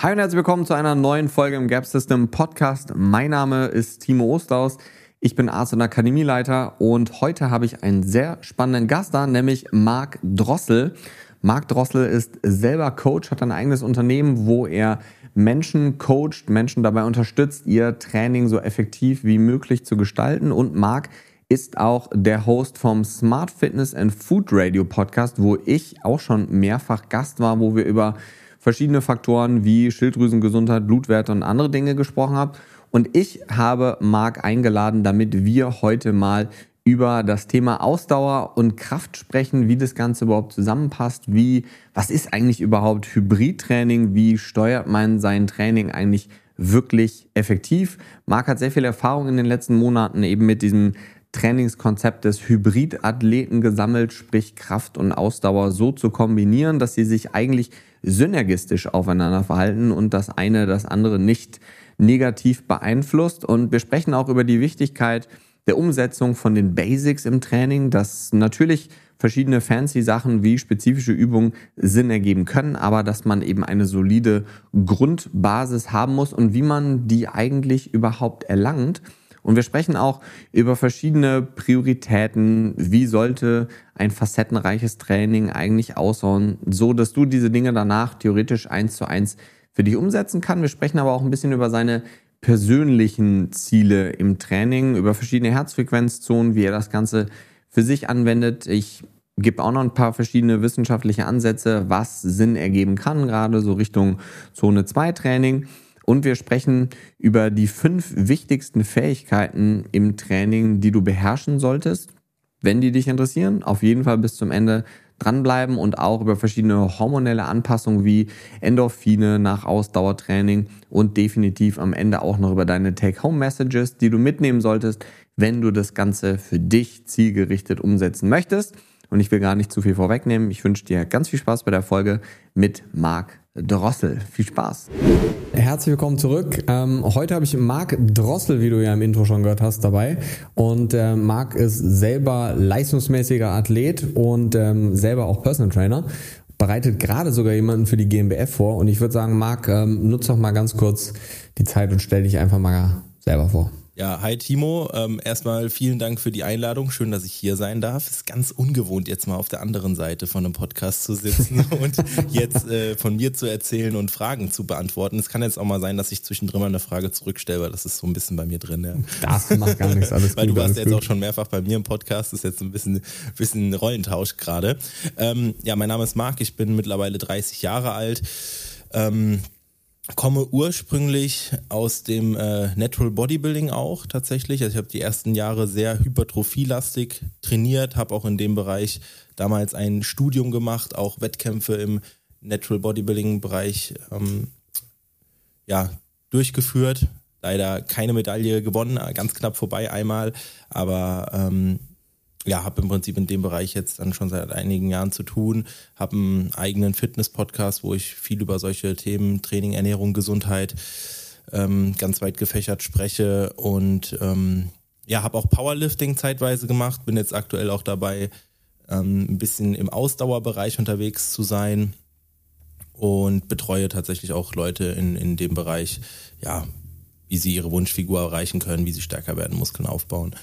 Hi und herzlich willkommen zu einer neuen Folge im Gap System Podcast. Mein Name ist Timo Osterhaus. Ich bin Arzt und Akademieleiter und heute habe ich einen sehr spannenden Gast da, nämlich Marc Drossel. Marc Drossel ist selber Coach, hat ein eigenes Unternehmen, wo er Menschen coacht, Menschen dabei unterstützt, ihr Training so effektiv wie möglich zu gestalten. Und Marc ist auch der Host vom Smart Fitness and Food Radio Podcast, wo ich auch schon mehrfach Gast war, wo wir über verschiedene Faktoren wie Schilddrüsengesundheit, Blutwerte und andere Dinge gesprochen habe. Und ich habe Marc eingeladen, damit wir heute mal über das Thema Ausdauer und Kraft sprechen, wie das Ganze überhaupt zusammenpasst, wie, was ist eigentlich überhaupt Hybridtraining, wie steuert man sein Training eigentlich wirklich effektiv. Marc hat sehr viel Erfahrung in den letzten Monaten eben mit diesem Trainingskonzept des Hybridathleten gesammelt, sprich Kraft und Ausdauer so zu kombinieren, dass sie sich eigentlich synergistisch aufeinander verhalten und das eine das andere nicht negativ beeinflusst. Und wir sprechen auch über die Wichtigkeit der Umsetzung von den Basics im Training, dass natürlich verschiedene fancy Sachen wie spezifische Übungen Sinn ergeben können, aber dass man eben eine solide Grundbasis haben muss und wie man die eigentlich überhaupt erlangt. Und wir sprechen auch über verschiedene Prioritäten. Wie sollte ein facettenreiches Training eigentlich aussehen, so dass du diese Dinge danach theoretisch eins zu eins für dich umsetzen kannst. Wir sprechen aber auch ein bisschen über seine persönlichen Ziele im Training, über verschiedene Herzfrequenzzonen, wie er das Ganze für sich anwendet. Ich gebe auch noch ein paar verschiedene wissenschaftliche Ansätze, was Sinn ergeben kann, gerade so Richtung Zone 2 Training. Und wir sprechen über die fünf wichtigsten Fähigkeiten im Training, die du beherrschen solltest. Wenn die dich interessieren, auf jeden Fall bis zum Ende dranbleiben und auch über verschiedene hormonelle Anpassungen wie Endorphine nach Ausdauertraining und definitiv am Ende auch noch über deine Take-Home-Messages, die du mitnehmen solltest, wenn du das Ganze für dich zielgerichtet umsetzen möchtest. Und ich will gar nicht zu viel vorwegnehmen. Ich wünsche dir ganz viel Spaß bei der Folge mit Marc Drossel. Viel Spaß. Herzlich willkommen zurück. Ähm, heute habe ich Marc Drossel, wie du ja im Intro schon gehört hast, dabei. Und äh, Marc ist selber leistungsmäßiger Athlet und ähm, selber auch Personal Trainer. Bereitet gerade sogar jemanden für die GmbF vor. Und ich würde sagen, Marc, ähm, nutze doch mal ganz kurz die Zeit und stell dich einfach mal selber vor. Ja, hi Timo. Ähm, erstmal vielen Dank für die Einladung. Schön, dass ich hier sein darf. Ist ganz ungewohnt, jetzt mal auf der anderen Seite von einem Podcast zu sitzen und jetzt äh, von mir zu erzählen und Fragen zu beantworten. Es kann jetzt auch mal sein, dass ich zwischendrin mal eine Frage zurückstelle, weil das ist so ein bisschen bei mir drin. Ja. Das macht gar nichts, alles Weil gut, du warst jetzt gut. auch schon mehrfach bei mir im Podcast, ist jetzt ein bisschen, bisschen Rollentausch gerade. Ähm, ja, mein Name ist Marc, ich bin mittlerweile 30 Jahre alt. Ähm, komme ursprünglich aus dem äh, Natural Bodybuilding auch tatsächlich. Also ich habe die ersten Jahre sehr hypertrophielastig trainiert, habe auch in dem Bereich damals ein Studium gemacht, auch Wettkämpfe im Natural Bodybuilding Bereich ähm, ja, durchgeführt. Leider keine Medaille gewonnen, ganz knapp vorbei einmal, aber ähm, ja, habe im Prinzip in dem Bereich jetzt dann schon seit einigen Jahren zu tun, habe einen eigenen Fitness-Podcast, wo ich viel über solche Themen Training, Ernährung, Gesundheit ähm, ganz weit gefächert spreche. Und ähm, ja, habe auch Powerlifting zeitweise gemacht, bin jetzt aktuell auch dabei, ähm, ein bisschen im Ausdauerbereich unterwegs zu sein. Und betreue tatsächlich auch Leute in, in dem Bereich, ja, wie sie ihre Wunschfigur erreichen können, wie sie stärker werden, Muskeln aufbauen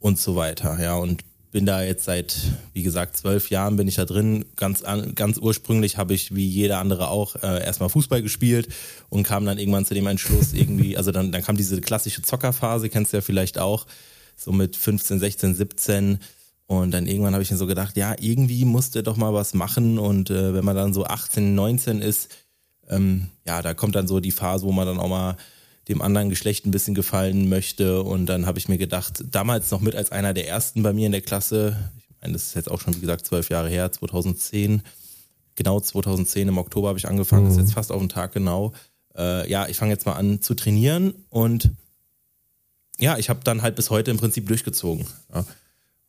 und so weiter. Ja, und bin da jetzt seit, wie gesagt, zwölf Jahren bin ich da drin. Ganz, an, ganz ursprünglich habe ich, wie jeder andere auch, äh, erstmal Fußball gespielt und kam dann irgendwann zu dem Entschluss, irgendwie, also dann, dann kam diese klassische Zockerphase, kennst du ja vielleicht auch, so mit 15, 16, 17. Und dann irgendwann habe ich mir so gedacht, ja, irgendwie musste doch mal was machen. Und äh, wenn man dann so 18, 19 ist, ähm, ja, da kommt dann so die Phase, wo man dann auch mal dem anderen Geschlecht ein bisschen gefallen möchte. Und dann habe ich mir gedacht, damals noch mit als einer der ersten bei mir in der Klasse, ich meine, das ist jetzt auch schon, wie gesagt, zwölf Jahre her, 2010, genau 2010 im Oktober habe ich angefangen, mhm. das ist jetzt fast auf den Tag genau. Äh, ja, ich fange jetzt mal an zu trainieren und ja, ich habe dann halt bis heute im Prinzip durchgezogen. Ja.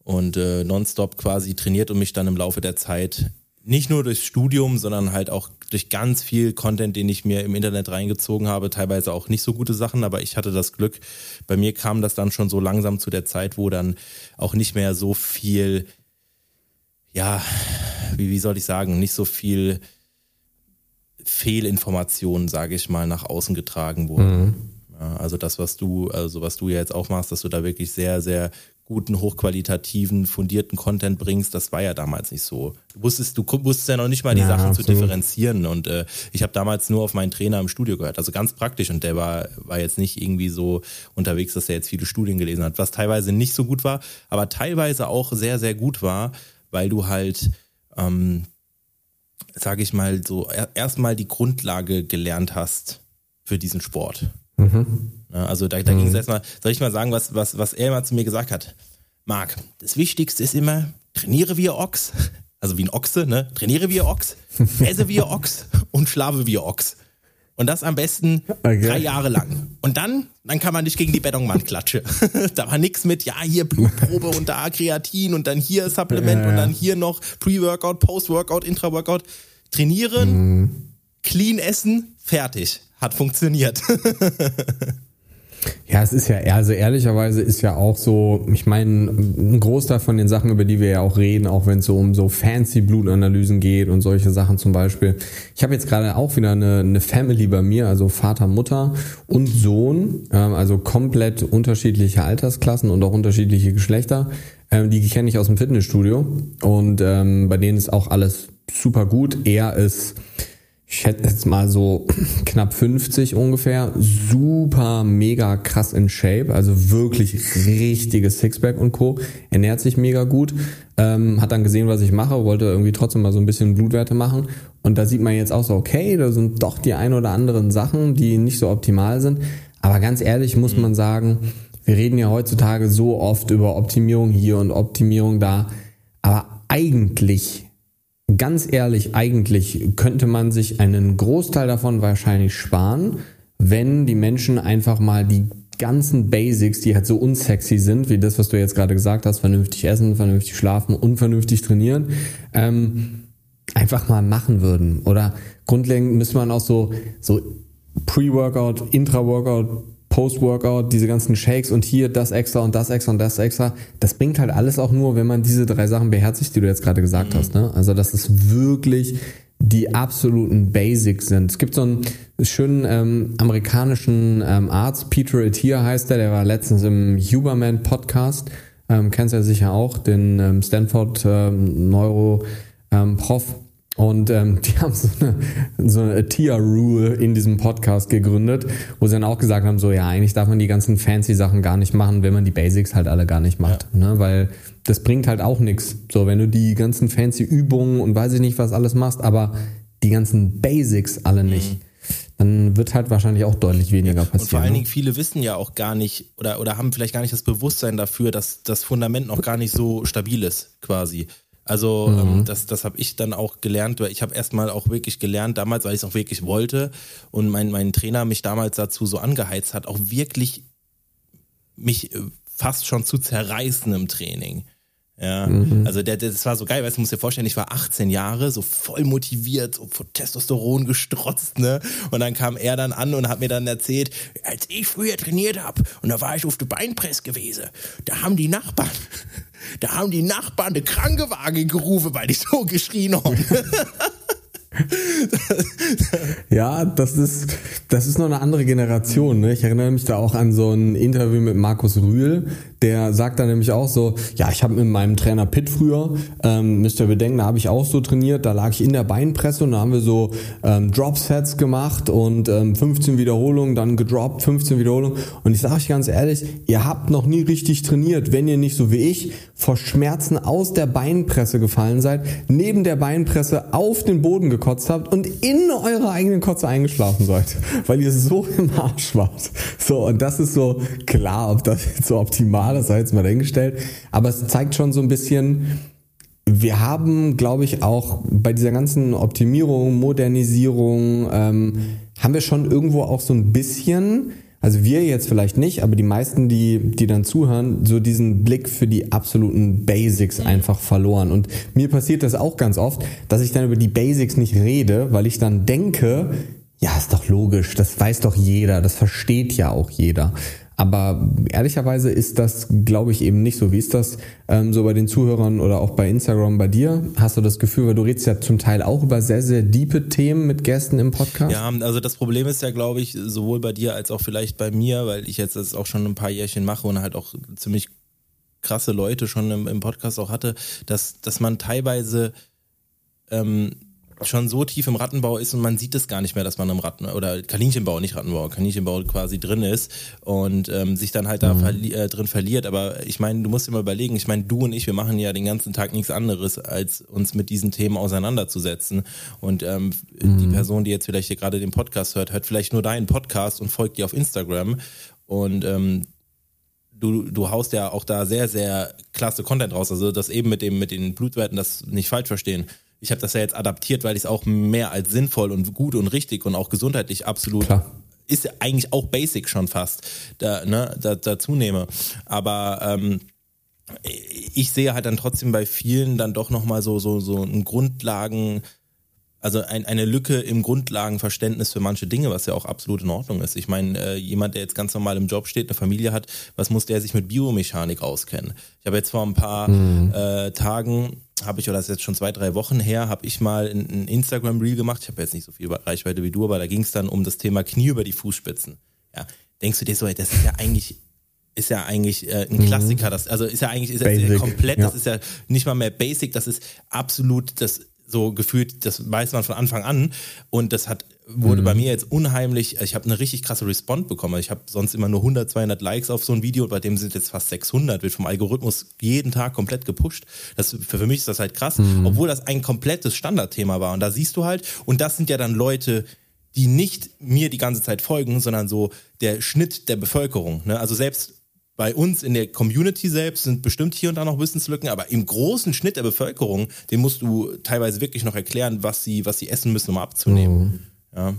Und äh, nonstop quasi trainiert und mich dann im Laufe der Zeit nicht nur durchs Studium, sondern halt auch durch ganz viel Content, den ich mir im Internet reingezogen habe, teilweise auch nicht so gute Sachen, aber ich hatte das Glück, bei mir kam das dann schon so langsam zu der Zeit, wo dann auch nicht mehr so viel, ja, wie, wie soll ich sagen, nicht so viel Fehlinformationen, sage ich mal, nach außen getragen wurden. Mhm. Also das, was du, also was du ja jetzt auch machst, dass du da wirklich sehr, sehr guten, hochqualitativen, fundierten Content bringst, das war ja damals nicht so. Du wusstest, du wusstest ja noch nicht mal die ja, Sachen absolut. zu differenzieren und äh, ich habe damals nur auf meinen Trainer im Studio gehört, also ganz praktisch und der war, war jetzt nicht irgendwie so unterwegs, dass er jetzt viele Studien gelesen hat, was teilweise nicht so gut war, aber teilweise auch sehr, sehr gut war, weil du halt ähm, sage ich mal, so erstmal die Grundlage gelernt hast für diesen Sport. Mhm. Also da, da mhm. ging es erstmal, soll ich mal sagen, was, was, was er immer zu mir gesagt hat? Marc, das Wichtigste ist immer, trainiere wie Ochs, also wie ein Ochse, ne? Trainiere wie Ochs, esse wie Ochs und schlafe wie Ochs. Und das am besten okay. drei Jahre lang. Und dann, dann kann man nicht gegen die Betonwand klatschen. da war nichts mit, ja, hier Blutprobe und da Kreatin und dann hier Supplement ja. und dann hier noch Pre-Workout, Post-Workout, Intra-Workout. Trainieren, mhm. clean essen, fertig. Hat funktioniert. Ja, es ist ja, also ehrlicherweise ist ja auch so, ich meine, ein Großteil von den Sachen, über die wir ja auch reden, auch wenn es so um so fancy Blutanalysen geht und solche Sachen zum Beispiel. Ich habe jetzt gerade auch wieder eine, eine Family bei mir, also Vater, Mutter und Sohn, ähm, also komplett unterschiedliche Altersklassen und auch unterschiedliche Geschlechter. Ähm, die kenne ich aus dem Fitnessstudio und ähm, bei denen ist auch alles super gut. Er ist ich schätze jetzt mal so knapp 50 ungefähr, super mega krass in Shape, also wirklich richtiges Sixpack und Co. Ernährt sich mega gut, ähm, hat dann gesehen, was ich mache, wollte irgendwie trotzdem mal so ein bisschen Blutwerte machen. Und da sieht man jetzt auch so, okay, da sind doch die ein oder anderen Sachen, die nicht so optimal sind, aber ganz ehrlich muss man sagen, wir reden ja heutzutage so oft über Optimierung hier und Optimierung da, aber eigentlich ganz ehrlich, eigentlich könnte man sich einen Großteil davon wahrscheinlich sparen, wenn die Menschen einfach mal die ganzen Basics, die halt so unsexy sind, wie das, was du jetzt gerade gesagt hast, vernünftig essen, vernünftig schlafen und vernünftig trainieren, ähm, einfach mal machen würden. Oder grundlegend müsste man auch so, so Pre-Workout, Intra-Workout, Post-Workout, diese ganzen Shakes und hier das extra und das extra und das extra, das bringt halt alles auch nur, wenn man diese drei Sachen beherzigt, die du jetzt gerade gesagt mhm. hast. Ne? Also das ist wirklich die absoluten Basics sind. Es gibt so einen schönen ähm, amerikanischen ähm, Arzt, Peter Attia heißt der, der war letztens im Huberman Podcast, ähm, kennst ja sicher auch, den ähm, Stanford ähm, Neuro ähm, Prof und ähm, die haben so eine, so eine Tier-Rule in diesem Podcast gegründet, wo sie dann auch gesagt haben, so ja, eigentlich darf man die ganzen fancy Sachen gar nicht machen, wenn man die Basics halt alle gar nicht macht. Ja. Ne? Weil das bringt halt auch nichts. So, wenn du die ganzen fancy Übungen und weiß ich nicht, was alles machst, aber die ganzen Basics alle nicht. Mhm dann wird halt wahrscheinlich auch deutlich weniger passieren. Und vor allen ne? Dingen, viele wissen ja auch gar nicht oder, oder haben vielleicht gar nicht das Bewusstsein dafür, dass das Fundament noch gar nicht so stabil ist, quasi. Also ähm, mhm. ähm, das, das habe ich dann auch gelernt, weil ich habe erstmal auch wirklich gelernt, damals, weil ich es auch wirklich wollte und mein, mein Trainer mich damals dazu so angeheizt hat, auch wirklich mich äh, fast schon zu zerreißen im Training. Ja, mhm. also der, der, das war so geil, weißt du, musst dir vorstellen, ich war 18 Jahre, so voll motiviert, so vor Testosteron gestrotzt, ne? Und dann kam er dann an und hat mir dann erzählt, als ich früher trainiert hab und da war ich auf der Beinpress gewesen, da haben die Nachbarn da haben die Nachbarn eine Krankenwagen gerufen, weil die so geschrien haben. ja, das ist, das ist noch eine andere Generation. Ne? Ich erinnere mich da auch an so ein Interview mit Markus Rühl, der sagt dann nämlich auch so, ja, ich habe mit meinem Trainer Pitt früher, ähm, müsst ihr bedenken, da habe ich auch so trainiert, da lag ich in der Beinpresse und da haben wir so ähm, Drop-Sets gemacht und ähm, 15 Wiederholungen, dann gedroppt, 15 Wiederholungen. Und ich sage euch ganz ehrlich, ihr habt noch nie richtig trainiert, wenn ihr nicht so wie ich vor Schmerzen aus der Beinpresse gefallen seid, neben der Beinpresse auf den Boden gekotzt habt und in eure eigenen Kotze eingeschlafen seid, weil ihr so im Arsch wart. So, und das ist so klar, ob das jetzt so optimal ist, sei jetzt mal dahingestellt. Aber es zeigt schon so ein bisschen, wir haben, glaube ich, auch bei dieser ganzen Optimierung, Modernisierung, ähm, haben wir schon irgendwo auch so ein bisschen also wir jetzt vielleicht nicht, aber die meisten, die, die dann zuhören, so diesen Blick für die absoluten Basics mhm. einfach verloren. Und mir passiert das auch ganz oft, dass ich dann über die Basics nicht rede, weil ich dann denke, ja, ist doch logisch, das weiß doch jeder, das versteht ja auch jeder. Aber ehrlicherweise ist das, glaube ich, eben nicht so. Wie ist das ähm, so bei den Zuhörern oder auch bei Instagram bei dir? Hast du das Gefühl, weil du redest ja zum Teil auch über sehr, sehr diepe Themen mit Gästen im Podcast? Ja, also das Problem ist ja, glaube ich, sowohl bei dir als auch vielleicht bei mir, weil ich jetzt das auch schon ein paar Jährchen mache und halt auch ziemlich krasse Leute schon im, im Podcast auch hatte, dass, dass man teilweise ähm, schon so tief im Rattenbau ist und man sieht es gar nicht mehr, dass man im Ratten oder Kaninchenbau, nicht Rattenbau, Kaninchenbau quasi drin ist und ähm, sich dann halt da mhm. verli äh, drin verliert. Aber ich meine, du musst dir mal überlegen, ich meine, du und ich, wir machen ja den ganzen Tag nichts anderes, als uns mit diesen Themen auseinanderzusetzen. Und ähm, mhm. die Person, die jetzt vielleicht hier gerade den Podcast hört, hört vielleicht nur deinen Podcast und folgt dir auf Instagram. Und ähm, du, du haust ja auch da sehr, sehr klasse Content raus. Also das eben mit dem, mit den Blutwerten, das nicht falsch verstehen ich habe das ja jetzt adaptiert, weil ich es auch mehr als sinnvoll und gut und richtig und auch gesundheitlich absolut Klar. ist ja eigentlich auch basic schon fast da, ne, da, dazu nehme. Aber ähm, ich sehe halt dann trotzdem bei vielen dann doch nochmal so, so, so ein Grundlagen, also ein, eine Lücke im Grundlagenverständnis für manche Dinge, was ja auch absolut in Ordnung ist. Ich meine, äh, jemand, der jetzt ganz normal im Job steht, eine Familie hat, was muss der sich mit Biomechanik auskennen? Ich habe jetzt vor ein paar mhm. äh, Tagen habe ich, oder das ist jetzt schon zwei, drei Wochen her, habe ich mal ein Instagram-Reel gemacht. Ich habe jetzt nicht so viel Reichweite wie du, aber da ging es dann um das Thema Knie über die Fußspitzen. Ja, denkst du dir so, das ist ja eigentlich ist ja eigentlich äh, ein mhm. Klassiker, das also ist ja eigentlich ist ja komplett, ja. das ist ja nicht mal mehr Basic, das ist absolut das so gefühlt, das weiß man von Anfang an und das hat wurde mhm. bei mir jetzt unheimlich, ich habe eine richtig krasse Response bekommen. Ich habe sonst immer nur 100, 200 Likes auf so ein Video, bei dem sind jetzt fast 600, wird vom Algorithmus jeden Tag komplett gepusht. Das, für, für mich ist das halt krass, mhm. obwohl das ein komplettes Standardthema war. Und da siehst du halt, und das sind ja dann Leute, die nicht mir die ganze Zeit folgen, sondern so der Schnitt der Bevölkerung. Ne? Also selbst bei uns in der Community selbst sind bestimmt hier und da noch Wissenslücken, aber im großen Schnitt der Bevölkerung, dem musst du teilweise wirklich noch erklären, was sie, was sie essen müssen, um abzunehmen. Mhm. Ja.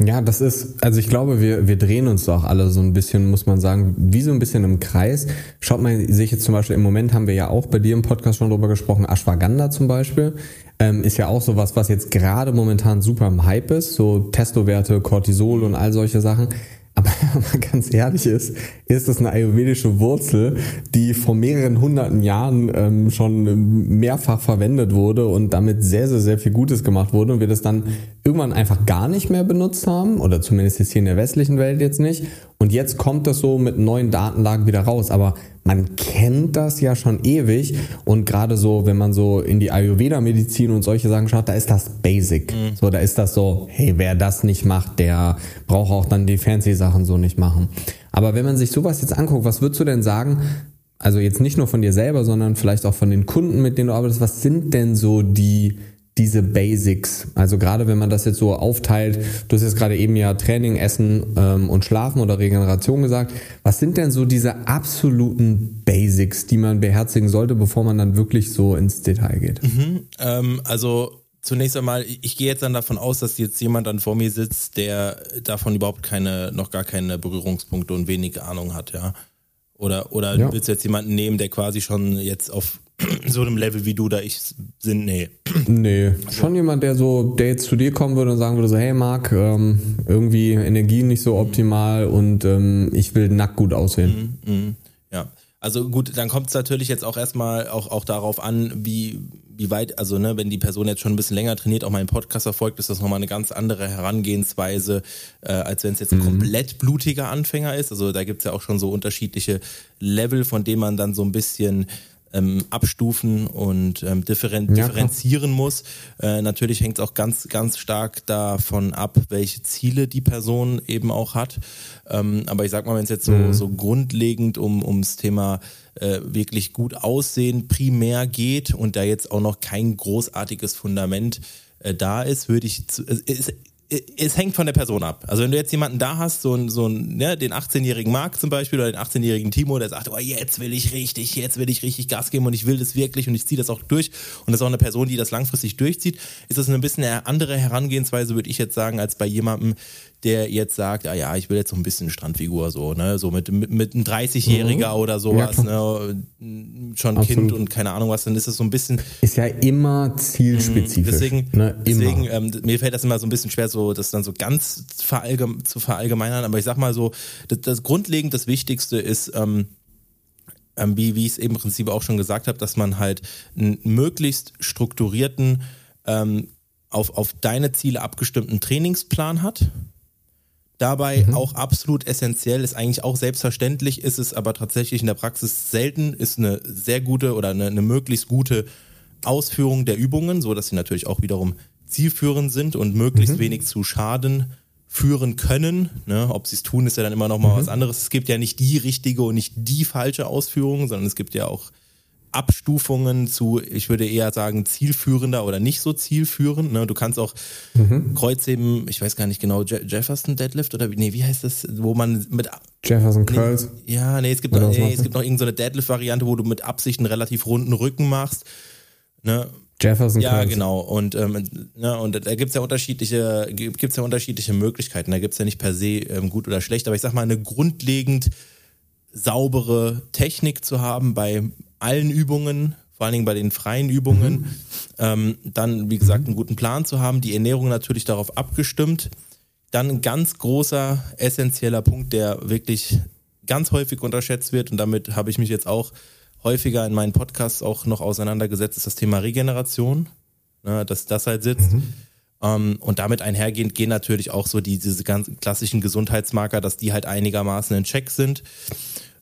Ja, das ist, also ich glaube, wir, wir drehen uns doch alle so ein bisschen, muss man sagen, wie so ein bisschen im Kreis. Schaut mal, sehe ich jetzt zum Beispiel, im Moment haben wir ja auch bei dir im Podcast schon drüber gesprochen, Ashwagandha zum Beispiel, ähm, ist ja auch sowas, was jetzt gerade momentan super im Hype ist, so Testowerte, Cortisol und all solche Sachen. Aber ganz ehrlich ist, ist das eine ayurvedische Wurzel, die vor mehreren hunderten Jahren ähm, schon mehrfach verwendet wurde und damit sehr, sehr, sehr viel Gutes gemacht wurde und wir das dann irgendwann einfach gar nicht mehr benutzt haben oder zumindest jetzt hier in der westlichen Welt jetzt nicht. Und jetzt kommt das so mit neuen Datenlagen wieder raus. Aber man kennt das ja schon ewig und gerade so, wenn man so in die Ayurveda-Medizin und solche Sachen schaut, da ist das Basic. Mhm. So, da ist das so, hey, wer das nicht macht, der braucht auch dann die fancy Sachen so nicht machen. Aber wenn man sich sowas jetzt anguckt, was würdest du denn sagen? Also jetzt nicht nur von dir selber, sondern vielleicht auch von den Kunden, mit denen du arbeitest. Was sind denn so die diese Basics. Also gerade wenn man das jetzt so aufteilt, du hast jetzt gerade eben ja Training, Essen ähm, und Schlafen oder Regeneration gesagt. Was sind denn so diese absoluten Basics, die man beherzigen sollte, bevor man dann wirklich so ins Detail geht? Mhm, ähm, also zunächst einmal, ich gehe jetzt dann davon aus, dass jetzt jemand dann vor mir sitzt, der davon überhaupt keine, noch gar keine Berührungspunkte und wenig Ahnung hat, ja. Oder, oder ja. willst du jetzt jemanden nehmen, der quasi schon jetzt auf so einem Level wie du da ich sind, nee. Nee, schon jemand, der so, der jetzt zu dir kommen würde und sagen würde so, hey Marc, ähm, irgendwie Energie nicht so optimal und ähm, ich will nackt gut aussehen. Mhm, mh, ja. Also gut, dann kommt es natürlich jetzt auch erstmal auch, auch darauf an, wie, wie weit, also ne, wenn die Person jetzt schon ein bisschen länger trainiert, auch meinen Podcast verfolgt, ist das nochmal eine ganz andere Herangehensweise, äh, als wenn es jetzt ein mhm. komplett blutiger Anfänger ist. Also da gibt's ja auch schon so unterschiedliche Level, von denen man dann so ein bisschen ähm, abstufen und ähm, differen ja, differenzieren muss. Äh, natürlich hängt es auch ganz, ganz stark davon ab, welche Ziele die Person eben auch hat. Ähm, aber ich sag mal, wenn es jetzt so, mhm. so grundlegend um ums Thema äh, wirklich gut aussehen primär geht und da jetzt auch noch kein großartiges Fundament äh, da ist, würde ich, zu, ist, es hängt von der Person ab. Also wenn du jetzt jemanden da hast, so, ein, so ein, ne, den 18-jährigen Marc zum Beispiel oder den 18-jährigen Timo, der sagt, oh, jetzt will ich richtig, jetzt will ich richtig Gas geben und ich will das wirklich und ich ziehe das auch durch und das ist auch eine Person, die das langfristig durchzieht, ist das eine bisschen eine andere Herangehensweise, würde ich jetzt sagen, als bei jemandem, der jetzt sagt, ah ja, ich will jetzt so ein bisschen Strandfigur, so, ne, so mit, mit, mit einem 30-Jähriger mhm. oder sowas, ja, ne, schon Absolut. Kind und keine Ahnung was, dann ist es so ein bisschen. Ist ja immer zielspezifisch. Mhm. Deswegen, ne, deswegen ähm, mir fällt das immer so ein bisschen schwer, so das dann so ganz verallgeme zu verallgemeinern, aber ich sag mal so, das, das grundlegend das Wichtigste ist, ähm, ähm, wie, wie ich es eben im Prinzip auch schon gesagt habe, dass man halt einen möglichst strukturierten, ähm, auf, auf deine Ziele abgestimmten Trainingsplan hat. Dabei mhm. auch absolut essentiell, ist eigentlich auch selbstverständlich, ist es aber tatsächlich in der Praxis selten, ist eine sehr gute oder eine, eine möglichst gute Ausführung der Übungen, so dass sie natürlich auch wiederum zielführend sind und möglichst mhm. wenig zu Schaden führen können. Ne? Ob sie es tun, ist ja dann immer noch mal mhm. was anderes. Es gibt ja nicht die richtige und nicht die falsche Ausführung, sondern es gibt ja auch Abstufungen zu, ich würde eher sagen, zielführender oder nicht so zielführend. Ne? Du kannst auch mhm. Kreuzheben, ich weiß gar nicht genau, Je Jefferson Deadlift oder nee, wie heißt das, wo man mit Jefferson Curls? Nee, ja, nee, es gibt noch, nee, es gibt noch irgendeine Deadlift-Variante, wo du mit Absicht einen relativ runden Rücken machst. Ne? Jefferson Ja, Curls. genau. Und, ähm, ne, und da gibt's ja unterschiedliche, gibt's ja unterschiedliche Möglichkeiten. Da gibt's ja nicht per se ähm, gut oder schlecht, aber ich sag mal, eine grundlegend saubere Technik zu haben bei allen Übungen, vor allen Dingen bei den freien Übungen. Mhm. Ähm, dann, wie gesagt, einen guten Plan zu haben, die Ernährung natürlich darauf abgestimmt. Dann ein ganz großer, essentieller Punkt, der wirklich ganz häufig unterschätzt wird und damit habe ich mich jetzt auch häufiger in meinen Podcasts auch noch auseinandergesetzt, ist das Thema Regeneration, ne, dass das halt sitzt. Mhm. Um, ähm, und damit einhergehend gehen natürlich auch so die, diese ganz klassischen Gesundheitsmarker, dass die halt einigermaßen in Check sind.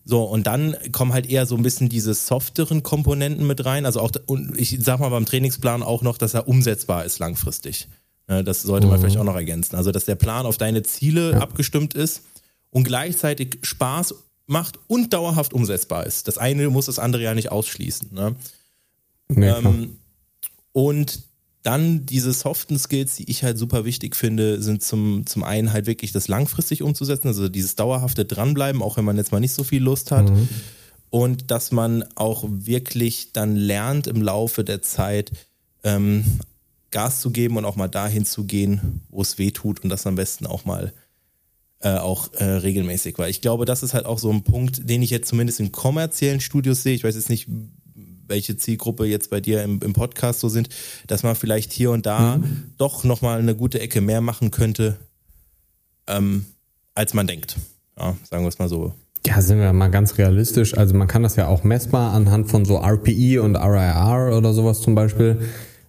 So, und dann kommen halt eher so ein bisschen diese softeren Komponenten mit rein. Also auch, und ich sag mal beim Trainingsplan auch noch, dass er umsetzbar ist langfristig. Das sollte man mhm. vielleicht auch noch ergänzen. Also, dass der Plan auf deine Ziele ja. abgestimmt ist und gleichzeitig Spaß macht und dauerhaft umsetzbar ist. Das eine muss das andere ja nicht ausschließen. Ne? Nee, ähm, und dann diese soften Skills, die ich halt super wichtig finde, sind zum, zum einen halt wirklich das langfristig umzusetzen, also dieses dauerhafte Dranbleiben, auch wenn man jetzt mal nicht so viel Lust hat. Mhm. Und dass man auch wirklich dann lernt im Laufe der Zeit, ähm, Gas zu geben und auch mal dahin zu gehen, wo es weh tut und das am besten auch mal äh, auch äh, regelmäßig. Weil ich glaube, das ist halt auch so ein Punkt, den ich jetzt zumindest in kommerziellen Studios sehe. Ich weiß jetzt nicht, welche Zielgruppe jetzt bei dir im, im Podcast so sind, dass man vielleicht hier und da mhm. doch nochmal eine gute Ecke mehr machen könnte, ähm, als man denkt. Ja, sagen wir es mal so. Ja, sind wir mal ganz realistisch. Also man kann das ja auch messbar anhand von so RPI und RIR oder sowas zum Beispiel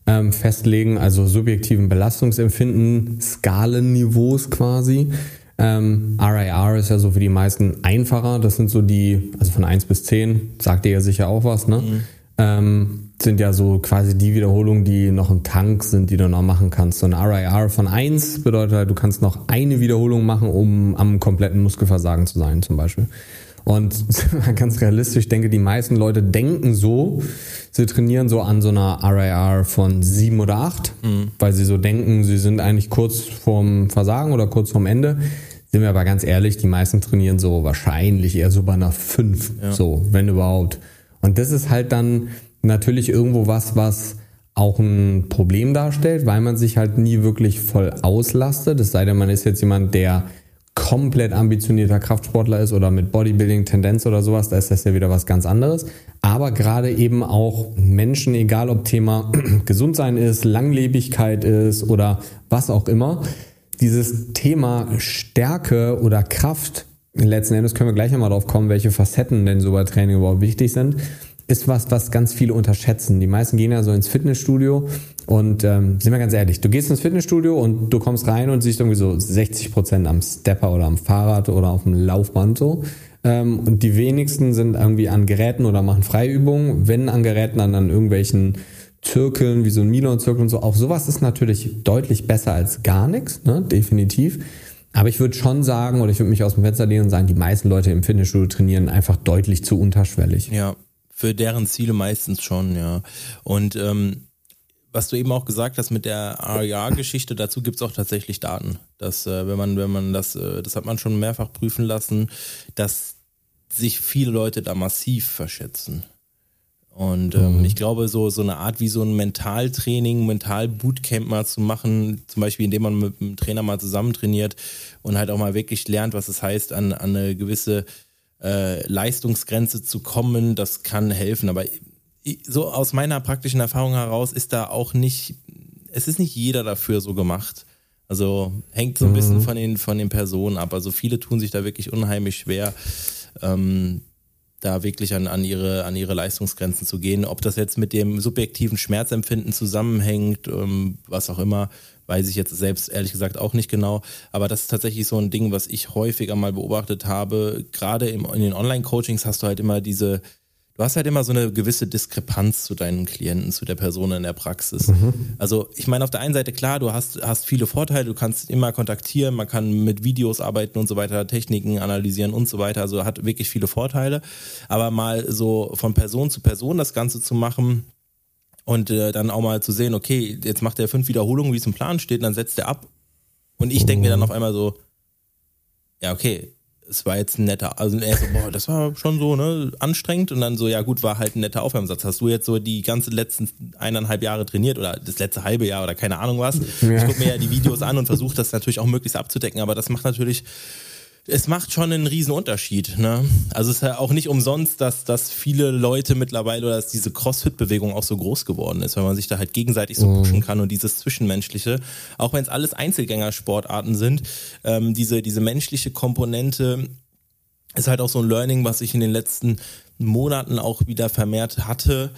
ähm, festlegen, also subjektiven Belastungsempfinden, Skalenniveaus quasi. Ähm, RIR ist ja so für die meisten einfacher. Das sind so die, also von 1 bis 10, sagt ihr ja sicher auch was, ne? Mhm ähm, sind ja so quasi die Wiederholungen, die noch im Tank sind, die du noch machen kannst. So ein RIR von 1 bedeutet halt, du kannst noch eine Wiederholung machen, um am kompletten Muskelversagen zu sein, zum Beispiel. Und ganz realistisch, ich denke, die meisten Leute denken so, sie trainieren so an so einer RIR von 7 oder 8, mhm. weil sie so denken, sie sind eigentlich kurz vorm Versagen oder kurz vorm Ende. Sind wir aber ganz ehrlich, die meisten trainieren so wahrscheinlich eher so bei einer 5, ja. so, wenn überhaupt. Und das ist halt dann natürlich irgendwo was, was auch ein Problem darstellt, weil man sich halt nie wirklich voll auslastet. Es sei denn, man ist jetzt jemand, der komplett ambitionierter Kraftsportler ist oder mit Bodybuilding-Tendenz oder sowas, da ist das ja wieder was ganz anderes. Aber gerade eben auch Menschen, egal ob Thema Gesundsein ist, Langlebigkeit ist oder was auch immer, dieses Thema Stärke oder Kraft letzten Endes können wir gleich nochmal drauf kommen, welche Facetten denn so bei Training überhaupt wichtig sind, ist was, was ganz viele unterschätzen. Die meisten gehen ja so ins Fitnessstudio und ähm, sind wir ganz ehrlich, du gehst ins Fitnessstudio und du kommst rein und siehst irgendwie so 60 Prozent am Stepper oder am Fahrrad oder auf dem Laufband so. Ähm, und die wenigsten sind irgendwie an Geräten oder machen Freiübungen. Wenn an Geräten, dann an irgendwelchen Zirkeln, wie so ein Milon-Zirkel und so. Auch sowas ist natürlich deutlich besser als gar nichts, ne? definitiv. Aber ich würde schon sagen, oder ich würde mich aus dem Fenster lehnen und sagen, die meisten Leute im Fitnessstudio trainieren einfach deutlich zu unterschwellig. Ja, für deren Ziele meistens schon, ja. Und ähm, was du eben auch gesagt hast mit der RIA-Geschichte, dazu gibt es auch tatsächlich Daten. Dass, äh, wenn man, wenn man das, äh, das hat man schon mehrfach prüfen lassen, dass sich viele Leute da massiv verschätzen. Und ähm, mhm. ich glaube, so, so eine Art wie so ein Mentaltraining, Mental-Bootcamp mal zu machen, zum Beispiel indem man mit einem Trainer mal zusammen trainiert und halt auch mal wirklich lernt, was es heißt, an, an eine gewisse äh, Leistungsgrenze zu kommen, das kann helfen. Aber so aus meiner praktischen Erfahrung heraus ist da auch nicht, es ist nicht jeder dafür so gemacht. Also hängt so ein bisschen mhm. von den, von den Personen ab. Also viele tun sich da wirklich unheimlich schwer. Ähm, da wirklich an, an, ihre, an ihre Leistungsgrenzen zu gehen. Ob das jetzt mit dem subjektiven Schmerzempfinden zusammenhängt, ähm, was auch immer, weiß ich jetzt selbst ehrlich gesagt auch nicht genau. Aber das ist tatsächlich so ein Ding, was ich häufiger mal beobachtet habe. Gerade im, in den Online-Coachings hast du halt immer diese, du hast halt immer so eine gewisse Diskrepanz zu deinen Klienten, zu der Person in der Praxis. Mhm. Also ich meine, auf der einen Seite klar, du hast, hast viele Vorteile, du kannst immer kontaktieren, man kann mit Videos arbeiten und so weiter, Techniken analysieren und so weiter, also hat wirklich viele Vorteile. Aber mal so von Person zu Person das Ganze zu machen, und äh, dann auch mal zu sehen, okay, jetzt macht er fünf Wiederholungen, wie es im Plan steht, und dann setzt er ab. Und ich denke mir dann mhm. auf einmal so, ja, okay, es war jetzt ein netter, also er so, boah, das war schon so, ne, anstrengend und dann so, ja gut, war halt ein netter Aufwärmsatz. Hast du jetzt so die ganze letzten eineinhalb Jahre trainiert oder das letzte halbe Jahr oder keine Ahnung was? Ja. Ich gucke mir ja die Videos an und versuche das natürlich auch möglichst abzudecken, aber das macht natürlich es macht schon einen riesen Unterschied. Ne? Also es ist ja auch nicht umsonst, dass, dass viele Leute mittlerweile oder dass diese Crossfit-Bewegung auch so groß geworden ist, weil man sich da halt gegenseitig so mhm. pushen kann und dieses Zwischenmenschliche, auch wenn es alles Einzelgängersportarten sind, ähm, diese, diese menschliche Komponente ist halt auch so ein Learning, was ich in den letzten Monaten auch wieder vermehrt hatte,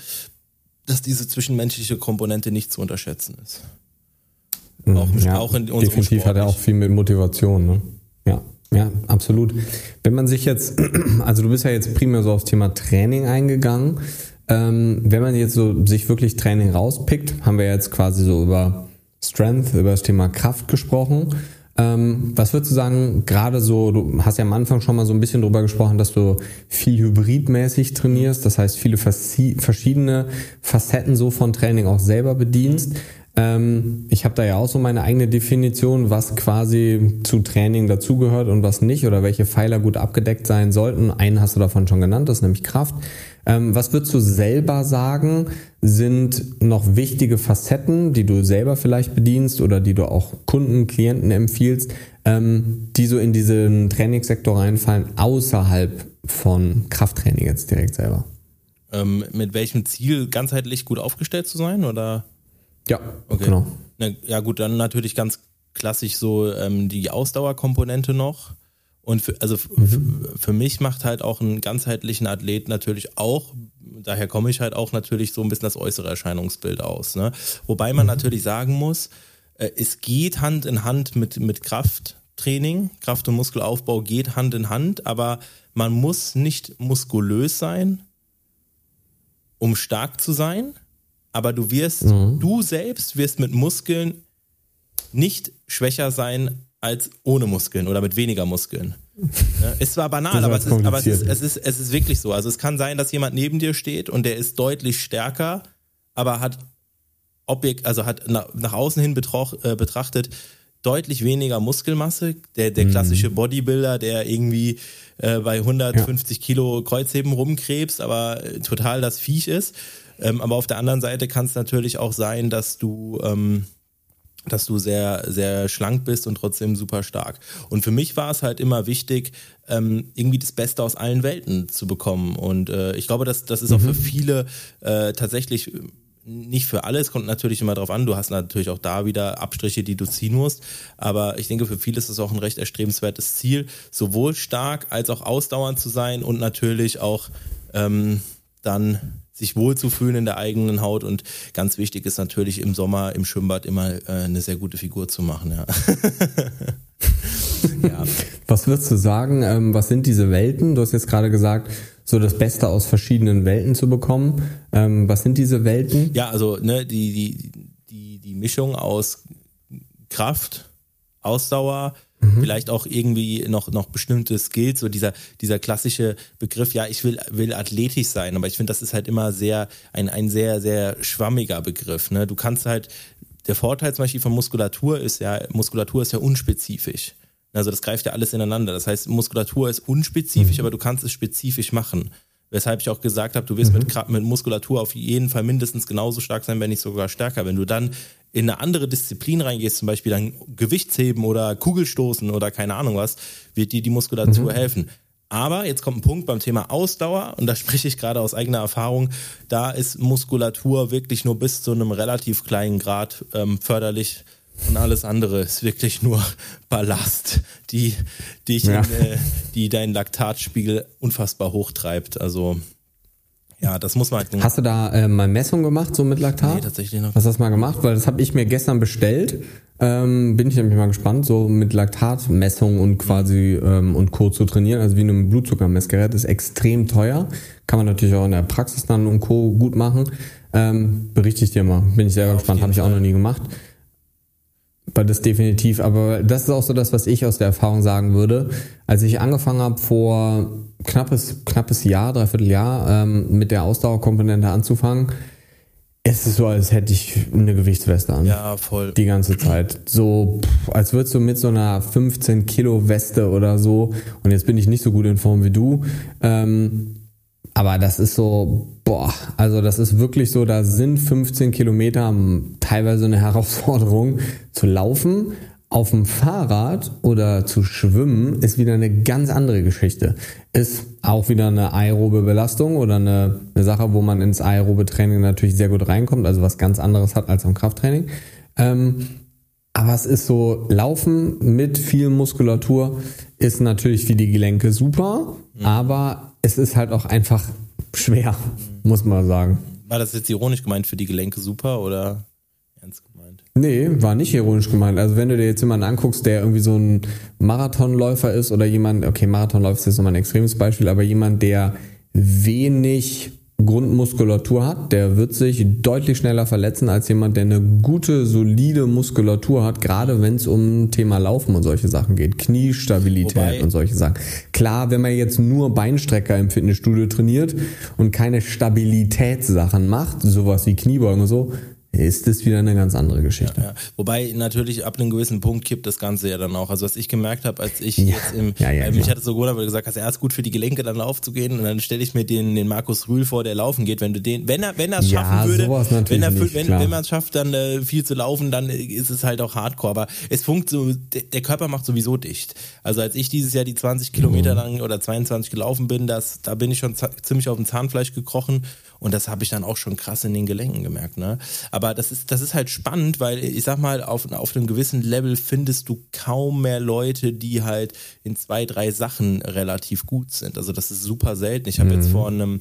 dass diese zwischenmenschliche Komponente nicht zu unterschätzen ist. Mhm. Auch, ja, auch in unserem Definitiv Sport hat er auch viel mit Motivation, ne? Ja. Ja, absolut. Wenn man sich jetzt, also du bist ja jetzt primär so aufs Thema Training eingegangen. Ähm, wenn man jetzt so sich wirklich Training rauspickt, haben wir jetzt quasi so über Strength, über das Thema Kraft gesprochen. Ähm, was würdest du sagen, gerade so, du hast ja am Anfang schon mal so ein bisschen drüber gesprochen, dass du viel hybridmäßig trainierst, das heißt viele verschiedene Facetten so von Training auch selber bedienst. Ähm, ich habe da ja auch so meine eigene Definition, was quasi zu Training dazugehört und was nicht oder welche Pfeiler gut abgedeckt sein sollten. Einen hast du davon schon genannt, das ist nämlich Kraft. Ähm, was würdest du selber sagen, sind noch wichtige Facetten, die du selber vielleicht bedienst oder die du auch Kunden, Klienten empfiehlst, ähm, die so in diesen Trainingssektor reinfallen, außerhalb von Krafttraining jetzt direkt selber? Ähm, mit welchem Ziel ganzheitlich gut aufgestellt zu sein oder? Ja, okay. genau. Na, ja gut, dann natürlich ganz klassisch so ähm, die Ausdauerkomponente noch. Und für, also mhm. für mich macht halt auch einen ganzheitlichen Athlet natürlich auch, daher komme ich halt auch natürlich so ein bisschen das äußere Erscheinungsbild aus. Ne? Wobei man mhm. natürlich sagen muss, äh, es geht Hand in Hand mit, mit Krafttraining, Kraft- und Muskelaufbau geht Hand in Hand, aber man muss nicht muskulös sein, um stark zu sein aber du wirst, mhm. du selbst wirst mit Muskeln nicht schwächer sein als ohne Muskeln oder mit weniger Muskeln. Ist zwar banal, aber, es ist, aber es, ist, es, ist, es ist wirklich so. Also es kann sein, dass jemand neben dir steht und der ist deutlich stärker, aber hat Objekt, also hat nach, nach außen hin betroch, äh, betrachtet deutlich weniger Muskelmasse. Der, der mhm. klassische Bodybuilder, der irgendwie äh, bei 150 ja. Kilo Kreuzheben rumkrebst, aber total das Viech ist. Ähm, aber auf der anderen Seite kann es natürlich auch sein, dass du ähm, dass du sehr, sehr schlank bist und trotzdem super stark. Und für mich war es halt immer wichtig, ähm, irgendwie das Beste aus allen Welten zu bekommen. Und äh, ich glaube, dass das ist auch für mhm. viele äh, tatsächlich nicht für alle, es kommt natürlich immer darauf an, du hast natürlich auch da wieder Abstriche, die du ziehen musst, aber ich denke, für viele ist es auch ein recht erstrebenswertes Ziel, sowohl stark als auch ausdauernd zu sein und natürlich auch ähm, dann sich wohlzufühlen in der eigenen Haut und ganz wichtig ist natürlich im Sommer im Schwimmbad immer äh, eine sehr gute Figur zu machen. Ja. ja. Was würdest du sagen, ähm, was sind diese Welten? Du hast jetzt gerade gesagt, so das Beste aus verschiedenen Welten zu bekommen. Ähm, was sind diese Welten? Ja, also ne, die, die, die, die Mischung aus Kraft, Ausdauer, Mhm. Vielleicht auch irgendwie noch, noch bestimmte Skills, so dieser, dieser klassische Begriff, ja, ich will, will athletisch sein, aber ich finde, das ist halt immer sehr, ein, ein sehr, sehr schwammiger Begriff. Ne? Du kannst halt, der Vorteil zum Beispiel von Muskulatur ist ja, Muskulatur ist ja unspezifisch. Also das greift ja alles ineinander. Das heißt, Muskulatur ist unspezifisch, mhm. aber du kannst es spezifisch machen. Weshalb ich auch gesagt habe, du wirst mhm. mit, mit Muskulatur auf jeden Fall mindestens genauso stark sein, wenn nicht sogar stärker. Wenn du dann in eine andere Disziplin reingehst, zum Beispiel dann Gewichtsheben oder Kugelstoßen oder keine Ahnung was, wird dir die Muskulatur mhm. helfen. Aber jetzt kommt ein Punkt beim Thema Ausdauer und da spreche ich gerade aus eigener Erfahrung. Da ist Muskulatur wirklich nur bis zu einem relativ kleinen Grad ähm, förderlich und alles andere ist wirklich nur Ballast, die, die, ja. in, äh, die deinen Laktatspiegel unfassbar hochtreibt. Also ja, das muss man halt. Hast du da äh, mal Messungen gemacht, so mit Laktat? Nee, tatsächlich noch. Hast du das mal gemacht? Weil das habe ich mir gestern bestellt. Ähm, bin ich nämlich mal gespannt, so mit Laktatmessung und quasi ähm, und Co. zu trainieren. Also wie ein Blutzuckermessgerät ist extrem teuer. Kann man natürlich auch in der Praxis dann und Co. gut machen. Ähm, berichte ich dir mal. Bin ich sehr ja, gespannt. Habe ich auch noch nie gemacht. Das definitiv. Aber das ist auch so das, was ich aus der Erfahrung sagen würde. Als ich angefangen habe vor knappes, knappes Jahr, dreiviertel Jahr ähm, mit der Ausdauerkomponente anzufangen, es ist so, als hätte ich eine Gewichtsweste an. Ja, voll. Die ganze Zeit. So, pff, als würdest du mit so einer 15 Kilo Weste oder so, und jetzt bin ich nicht so gut in Form wie du, ähm, aber das ist so, boah, also das ist wirklich so, da sind 15 Kilometer teilweise eine Herausforderung zu laufen. Auf dem Fahrrad oder zu schwimmen ist wieder eine ganz andere Geschichte. Ist auch wieder eine aerobe Belastung oder eine, eine Sache, wo man ins aerobe Training natürlich sehr gut reinkommt, also was ganz anderes hat als am Krafttraining. Ähm, aber es ist so, Laufen mit viel Muskulatur ist natürlich für die Gelenke super, mhm. aber es ist halt auch einfach schwer, muss man sagen. War das jetzt ironisch gemeint für die Gelenke super oder ernst gemeint? Nee, war nicht ironisch gemeint. Also wenn du dir jetzt jemanden anguckst, der irgendwie so ein Marathonläufer ist oder jemand, okay, Marathonläufer ist jetzt nochmal ein extremes Beispiel, aber jemand, der wenig Grundmuskulatur hat, der wird sich deutlich schneller verletzen als jemand, der eine gute, solide Muskulatur hat, gerade wenn es um Thema Laufen und solche Sachen geht, Kniestabilität Wobei, und solche Sachen. Klar, wenn man jetzt nur Beinstrecker im Fitnessstudio trainiert und keine Stabilitätssachen macht, sowas wie Kniebeugen und so, ist das wieder eine ganz andere Geschichte. Ja, ja. Wobei natürlich ab einem gewissen Punkt kippt das Ganze ja dann auch. Also was ich gemerkt habe, als ich ja. jetzt im, ja, äh, mich hatte so gut, weil du gesagt hast, ist gut für die Gelenke dann aufzugehen und dann stelle ich mir den, den Markus Rühl vor, der laufen geht. Wenn du den, wenn er, wenn er es schaffen würde, wenn er, nicht, wenn, wenn man es schafft, dann äh, viel zu laufen, dann ist es halt auch Hardcore. Aber es funkt so, der, der Körper macht sowieso dicht. Also als ich dieses Jahr die 20 Kilometer mhm. lang oder 22 gelaufen bin, das, da bin ich schon ziemlich auf dem Zahnfleisch gekrochen und das habe ich dann auch schon krass in den Gelenken gemerkt. Ne? Aber das ist, das ist halt spannend, weil ich sag mal, auf, auf einem gewissen Level findest du kaum mehr Leute, die halt in zwei, drei Sachen relativ gut sind. Also das ist super selten. Ich habe mhm. jetzt vor einem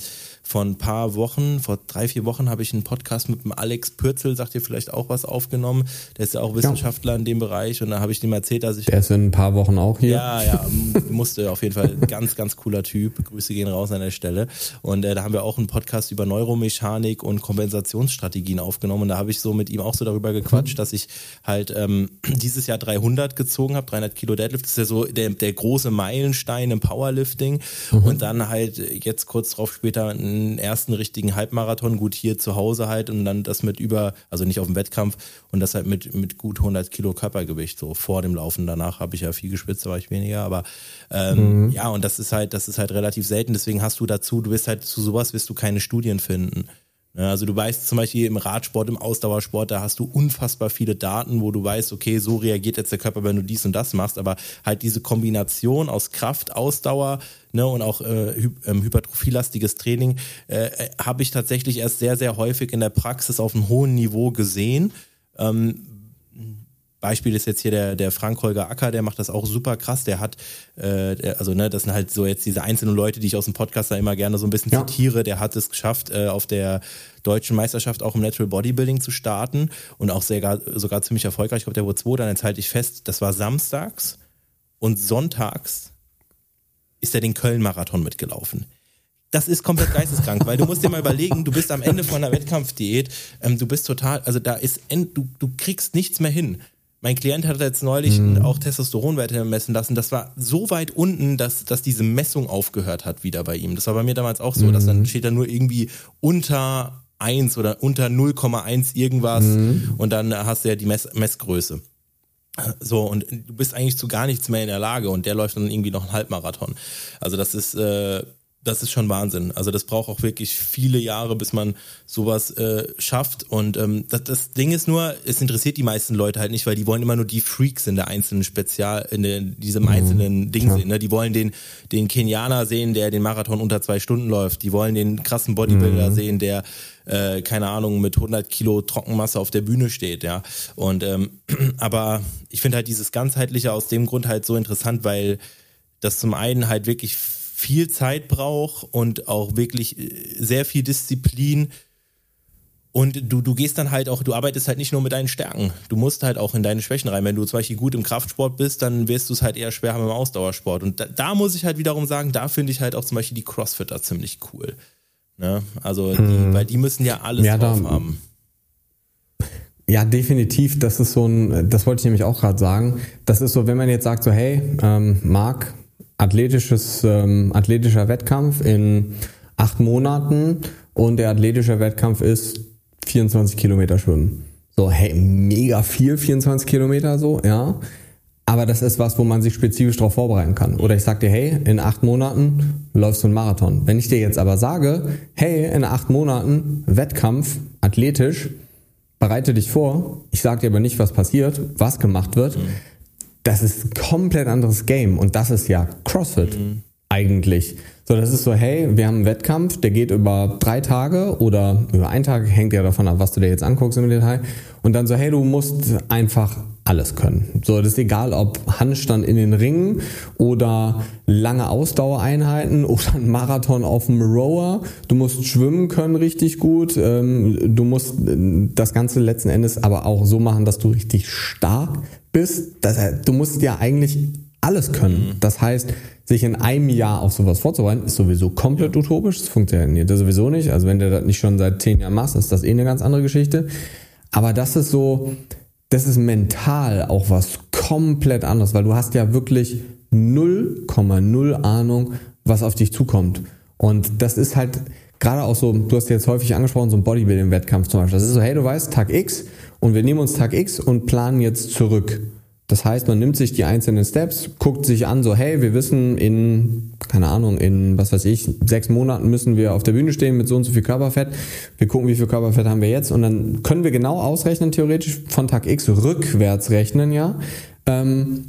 vor ein paar Wochen, vor drei, vier Wochen habe ich einen Podcast mit dem Alex Pürzel, sagt ihr vielleicht auch was aufgenommen. Der ist ja auch Wissenschaftler ja. in dem Bereich und da habe ich dem erzählt, dass ich. Der ist in ein paar Wochen auch hier. Ja, ja, musste auf jeden Fall. Ganz, ganz cooler Typ. Grüße gehen raus an der Stelle. Und äh, da haben wir auch einen Podcast über Neuromechanik und Kompensationsstrategien aufgenommen. Und da habe ich so mit ihm auch so darüber gequatscht, mhm. dass ich halt ähm, dieses Jahr 300 gezogen habe, 300 Kilo Deadlift. Das ist ja so der, der große Meilenstein im Powerlifting. Mhm. Und dann halt jetzt kurz drauf später ein einen ersten richtigen Halbmarathon, gut hier zu Hause halt und dann das mit über, also nicht auf dem Wettkampf und das halt mit, mit gut 100 Kilo Körpergewicht, so vor dem Laufen. Danach habe ich ja viel gespitzt, da war ich weniger, aber ähm, mhm. ja, und das ist halt, das ist halt relativ selten, deswegen hast du dazu, du wirst halt zu sowas wirst du keine Studien finden. Also du weißt zum Beispiel im Radsport, im Ausdauersport, da hast du unfassbar viele Daten, wo du weißt, okay, so reagiert jetzt der Körper, wenn du dies und das machst, aber halt diese Kombination aus Kraft, Ausdauer ne, und auch äh, hy ähm, hypertrophielastiges Training äh, äh, habe ich tatsächlich erst sehr, sehr häufig in der Praxis auf einem hohen Niveau gesehen. Ähm, Beispiel ist jetzt hier der, der Frank Holger Acker, der macht das auch super krass. Der hat, äh, der, also ne, das sind halt so jetzt diese einzelnen Leute, die ich aus dem Podcast da immer gerne so ein bisschen ja. zitiere. Der hat es geschafft, äh, auf der deutschen Meisterschaft auch im Natural Bodybuilding zu starten und auch sehr, sogar ziemlich erfolgreich. Ich glaube, der wurde zwei, dann jetzt halte ich fest, das war samstags und sonntags ist er den Köln-Marathon mitgelaufen das ist komplett geisteskrank, weil du musst dir mal überlegen, du bist am Ende von einer Wettkampfdiät, ähm, du bist total, also da ist, du, du kriegst nichts mehr hin. Mein Klient hat jetzt neulich mhm. auch Testosteronwerte messen lassen. Das war so weit unten, dass, dass diese Messung aufgehört hat wieder bei ihm. Das war bei mir damals auch so, mhm. dass dann mhm. steht da nur irgendwie unter 1 oder unter 0,1 irgendwas mhm. und dann hast du ja die Mess Messgröße. So, und du bist eigentlich zu gar nichts mehr in der Lage und der läuft dann irgendwie noch einen Halbmarathon. Also das ist, äh, das ist schon Wahnsinn. Also das braucht auch wirklich viele Jahre, bis man sowas äh, schafft. Und ähm, das, das Ding ist nur, es interessiert die meisten Leute halt nicht, weil die wollen immer nur die Freaks in der einzelnen Spezial, in der, diesem mhm. einzelnen Ding ja. sehen. Ne? Die wollen den, den Kenianer sehen, der den Marathon unter zwei Stunden läuft. Die wollen den krassen Bodybuilder mhm. sehen, der äh, keine Ahnung mit 100 Kilo Trockenmasse auf der Bühne steht. Ja. Und ähm, aber ich finde halt dieses ganzheitliche aus dem Grund halt so interessant, weil das zum einen halt wirklich viel Zeit braucht und auch wirklich äh, sehr viel Disziplin. Und du, du gehst dann halt auch, du arbeitest halt nicht nur mit deinen Stärken. Du musst halt auch in deine Schwächen rein. Wenn du zum Beispiel gut im Kraftsport bist, dann wirst du es halt eher schwer haben im Ausdauersport. Und da, da muss ich halt wiederum sagen, da finde ich halt auch zum Beispiel die Crossfitter ziemlich cool. Ne? Also, die, hm. weil die müssen ja alles ja, drauf da, haben. Ja, definitiv. Das ist so ein, das wollte ich nämlich auch gerade sagen. Das ist so, wenn man jetzt sagt so, hey, ähm, Marc, athletisches, ähm, athletischer Wettkampf in acht Monaten und der athletische Wettkampf ist 24 Kilometer schwimmen. So, hey, mega viel, 24 Kilometer so, ja. Aber das ist was, wo man sich spezifisch darauf vorbereiten kann. Oder ich sag dir, hey, in acht Monaten läufst du einen Marathon. Wenn ich dir jetzt aber sage, hey, in acht Monaten Wettkampf, athletisch, bereite dich vor. Ich sag dir aber nicht, was passiert, was gemacht wird. Mhm das ist ein komplett anderes Game und das ist ja CrossFit mhm. eigentlich. So, das ist so, hey, wir haben einen Wettkampf, der geht über drei Tage oder über einen Tag, hängt ja davon ab, was du dir jetzt anguckst im Detail. Und dann so, hey, du musst einfach alles können. So, das ist egal, ob Handstand in den Ringen oder lange Ausdauereinheiten oder ein Marathon auf dem Rower. Du musst schwimmen können richtig gut. Ähm, du musst das Ganze letzten Endes aber auch so machen, dass du richtig stark bist, du musst ja eigentlich alles können. Mhm. Das heißt, sich in einem Jahr auf sowas vorzubereiten, ist sowieso komplett utopisch. Das funktioniert das sowieso nicht. Also wenn du das nicht schon seit zehn Jahren machst, ist das eh eine ganz andere Geschichte. Aber das ist so, das ist mental auch was komplett anderes, weil du hast ja wirklich 0,0 Ahnung, was auf dich zukommt. Und das ist halt gerade auch so, du hast jetzt häufig angesprochen, so ein Bodybuilding-Wettkampf zum Beispiel. Das ist so, hey, du weißt, Tag X und wir nehmen uns Tag X und planen jetzt zurück. Das heißt, man nimmt sich die einzelnen Steps, guckt sich an, so, hey, wir wissen in, keine Ahnung, in, was weiß ich, sechs Monaten müssen wir auf der Bühne stehen mit so und so viel Körperfett. Wir gucken, wie viel Körperfett haben wir jetzt und dann können wir genau ausrechnen, theoretisch von Tag X rückwärts rechnen, ja. Ähm,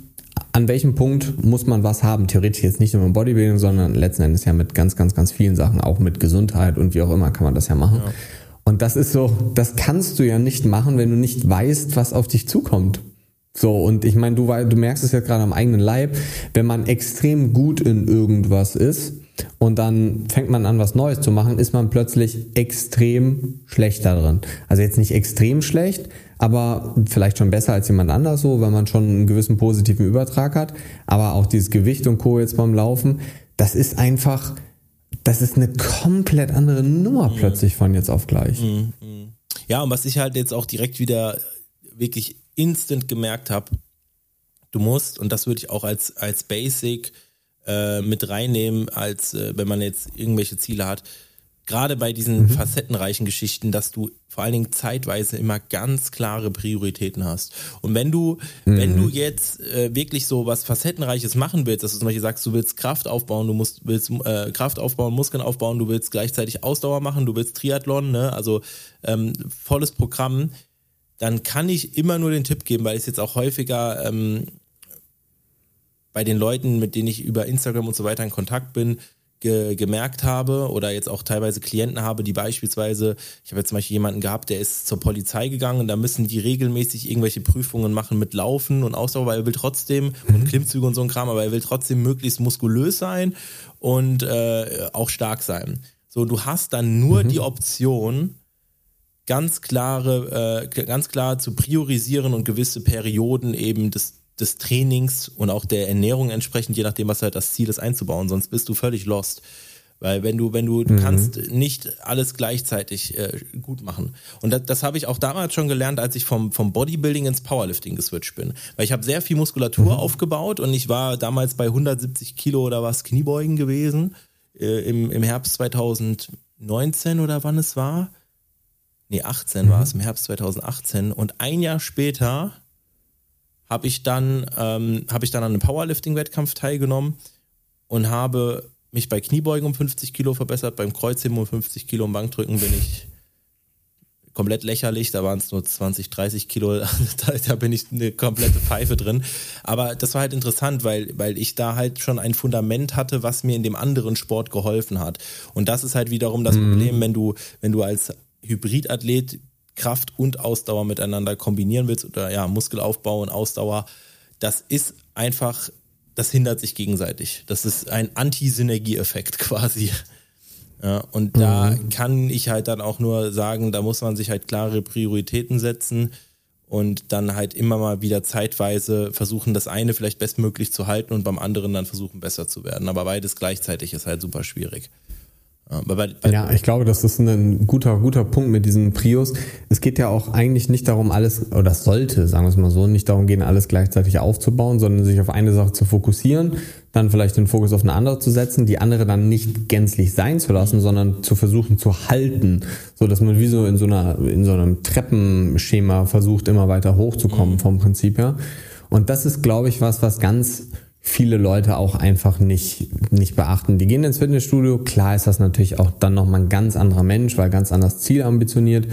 an welchem Punkt muss man was haben? Theoretisch jetzt nicht nur im Bodybuilding, sondern letzten Endes ja mit ganz, ganz, ganz vielen Sachen, auch mit Gesundheit und wie auch immer kann man das ja machen. Ja. Und das ist so, das kannst du ja nicht machen, wenn du nicht weißt, was auf dich zukommt. So, und ich meine, du, du merkst es jetzt gerade am eigenen Leib, wenn man extrem gut in irgendwas ist und dann fängt man an, was Neues zu machen, ist man plötzlich extrem schlecht darin. Also jetzt nicht extrem schlecht, aber vielleicht schon besser als jemand anders so, weil man schon einen gewissen positiven Übertrag hat. Aber auch dieses Gewicht und Co. jetzt beim Laufen, das ist einfach, das ist eine komplett andere Nummer mhm. plötzlich von jetzt auf gleich. Mhm. mhm. Ja, und was ich halt jetzt auch direkt wieder wirklich instant gemerkt habe, du musst, und das würde ich auch als, als Basic äh, mit reinnehmen, als äh, wenn man jetzt irgendwelche Ziele hat, gerade bei diesen mhm. facettenreichen Geschichten, dass du vor allen Dingen zeitweise immer ganz klare Prioritäten hast. Und wenn du, mhm. wenn du jetzt äh, wirklich so was Facettenreiches machen willst, dass du zum Beispiel sagst, du willst Kraft aufbauen, du musst, willst äh, Kraft aufbauen, Muskeln aufbauen, du willst gleichzeitig Ausdauer machen, du willst Triathlon, ne? also ähm, volles Programm, dann kann ich immer nur den Tipp geben, weil ich es jetzt auch häufiger ähm, bei den Leuten, mit denen ich über Instagram und so weiter in Kontakt bin, ge gemerkt habe oder jetzt auch teilweise Klienten habe, die beispielsweise, ich habe jetzt zum Beispiel jemanden gehabt, der ist zur Polizei gegangen und da müssen die regelmäßig irgendwelche Prüfungen machen mit Laufen und Ausdauer, weil er will trotzdem mhm. und Klimmzüge und so ein Kram, aber er will trotzdem möglichst muskulös sein und äh, auch stark sein. So, du hast dann nur mhm. die Option, ganz klare, äh, ganz klar zu priorisieren und gewisse Perioden eben des des Trainings und auch der Ernährung entsprechend, je nachdem, was halt das Ziel ist, einzubauen. Sonst bist du völlig lost. Weil wenn du, wenn du, du mhm. kannst nicht alles gleichzeitig äh, gut machen. Und das, das habe ich auch damals schon gelernt, als ich vom, vom Bodybuilding ins Powerlifting geswitcht bin. Weil ich habe sehr viel Muskulatur mhm. aufgebaut und ich war damals bei 170 Kilo oder was Kniebeugen gewesen. Äh, im, Im Herbst 2019 oder wann es war. Nee, 18 mhm. war es, im Herbst 2018. Und ein Jahr später habe ich dann ähm, habe ich dann an einem Powerlifting-Wettkampf teilgenommen und habe mich bei Kniebeugen um 50 Kilo verbessert, beim Kreuzheben um 50 Kilo und Bankdrücken bin ich komplett lächerlich, da waren es nur 20, 30 Kilo, da, da, bin ich eine komplette Pfeife drin. Aber das war halt interessant, weil, weil ich da halt schon ein Fundament hatte, was mir in dem anderen Sport geholfen hat. Und das ist halt wiederum das mhm. Problem, wenn du, wenn du als Hybridathlet Kraft und Ausdauer miteinander kombinieren willst oder ja, Muskelaufbau und Ausdauer, das ist einfach, das hindert sich gegenseitig. Das ist ein Anti-Synergie-Effekt quasi. Ja, und da mhm. kann ich halt dann auch nur sagen, da muss man sich halt klare Prioritäten setzen und dann halt immer mal wieder zeitweise versuchen, das eine vielleicht bestmöglich zu halten und beim anderen dann versuchen, besser zu werden. Aber beides gleichzeitig ist halt super schwierig. Bei, bei ja, ich glaube, das ist ein guter, guter Punkt mit diesem Prius. Es geht ja auch eigentlich nicht darum, alles, oder es sollte, sagen wir es mal so, nicht darum gehen, alles gleichzeitig aufzubauen, sondern sich auf eine Sache zu fokussieren, dann vielleicht den Fokus auf eine andere zu setzen, die andere dann nicht gänzlich sein zu lassen, sondern zu versuchen zu halten, so dass man wie so in so einer, in so einem Treppenschema versucht, immer weiter hochzukommen mhm. vom Prinzip her. Und das ist, glaube ich, was, was ganz viele Leute auch einfach nicht, nicht beachten. Die gehen ins Fitnessstudio, klar ist das natürlich auch dann nochmal ein ganz anderer Mensch, weil ganz anders Ziel ambitioniert.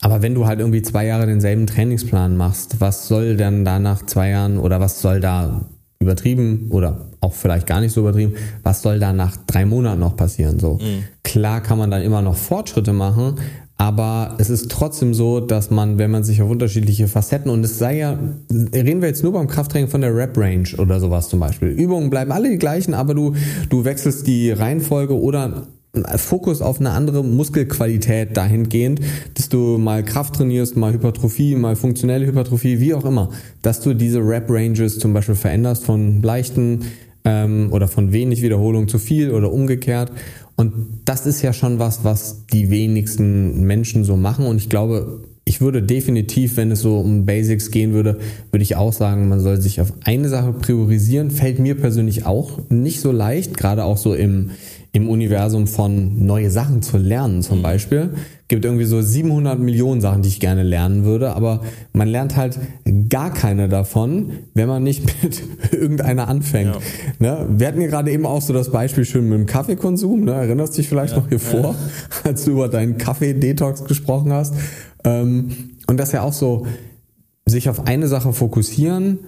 Aber wenn du halt irgendwie zwei Jahre denselben Trainingsplan machst, was soll denn da nach zwei Jahren oder was soll da übertrieben oder auch vielleicht gar nicht so übertrieben, was soll da nach drei Monaten noch passieren? So mhm. klar kann man dann immer noch Fortschritte machen, aber es ist trotzdem so, dass man, wenn man sich auf unterschiedliche Facetten und es sei ja, reden wir jetzt nur beim Krafttraining von der Rep-Range oder sowas zum Beispiel. Übungen bleiben alle die gleichen, aber du, du wechselst die Reihenfolge oder Fokus auf eine andere Muskelqualität dahingehend, dass du mal Kraft trainierst, mal Hypertrophie, mal funktionelle Hypertrophie, wie auch immer, dass du diese Rep-Ranges zum Beispiel veränderst von leichten ähm, oder von wenig Wiederholung zu viel oder umgekehrt und das ist ja schon was, was die wenigsten Menschen so machen. Und ich glaube, ich würde definitiv, wenn es so um Basics gehen würde, würde ich auch sagen, man soll sich auf eine Sache priorisieren. Fällt mir persönlich auch nicht so leicht, gerade auch so im, im Universum von neue Sachen zu lernen zum mhm. Beispiel. Gibt irgendwie so 700 Millionen Sachen, die ich gerne lernen würde, aber man lernt halt gar keine davon, wenn man nicht mit irgendeiner anfängt. Ja. Ne? Wir hatten ja gerade eben auch so das Beispiel schön mit dem Kaffeekonsum. Ne? Erinnerst dich vielleicht ja. noch hier vor, als du über deinen Kaffee-Detox gesprochen hast. Ähm, und das ja auch so, sich auf eine Sache fokussieren,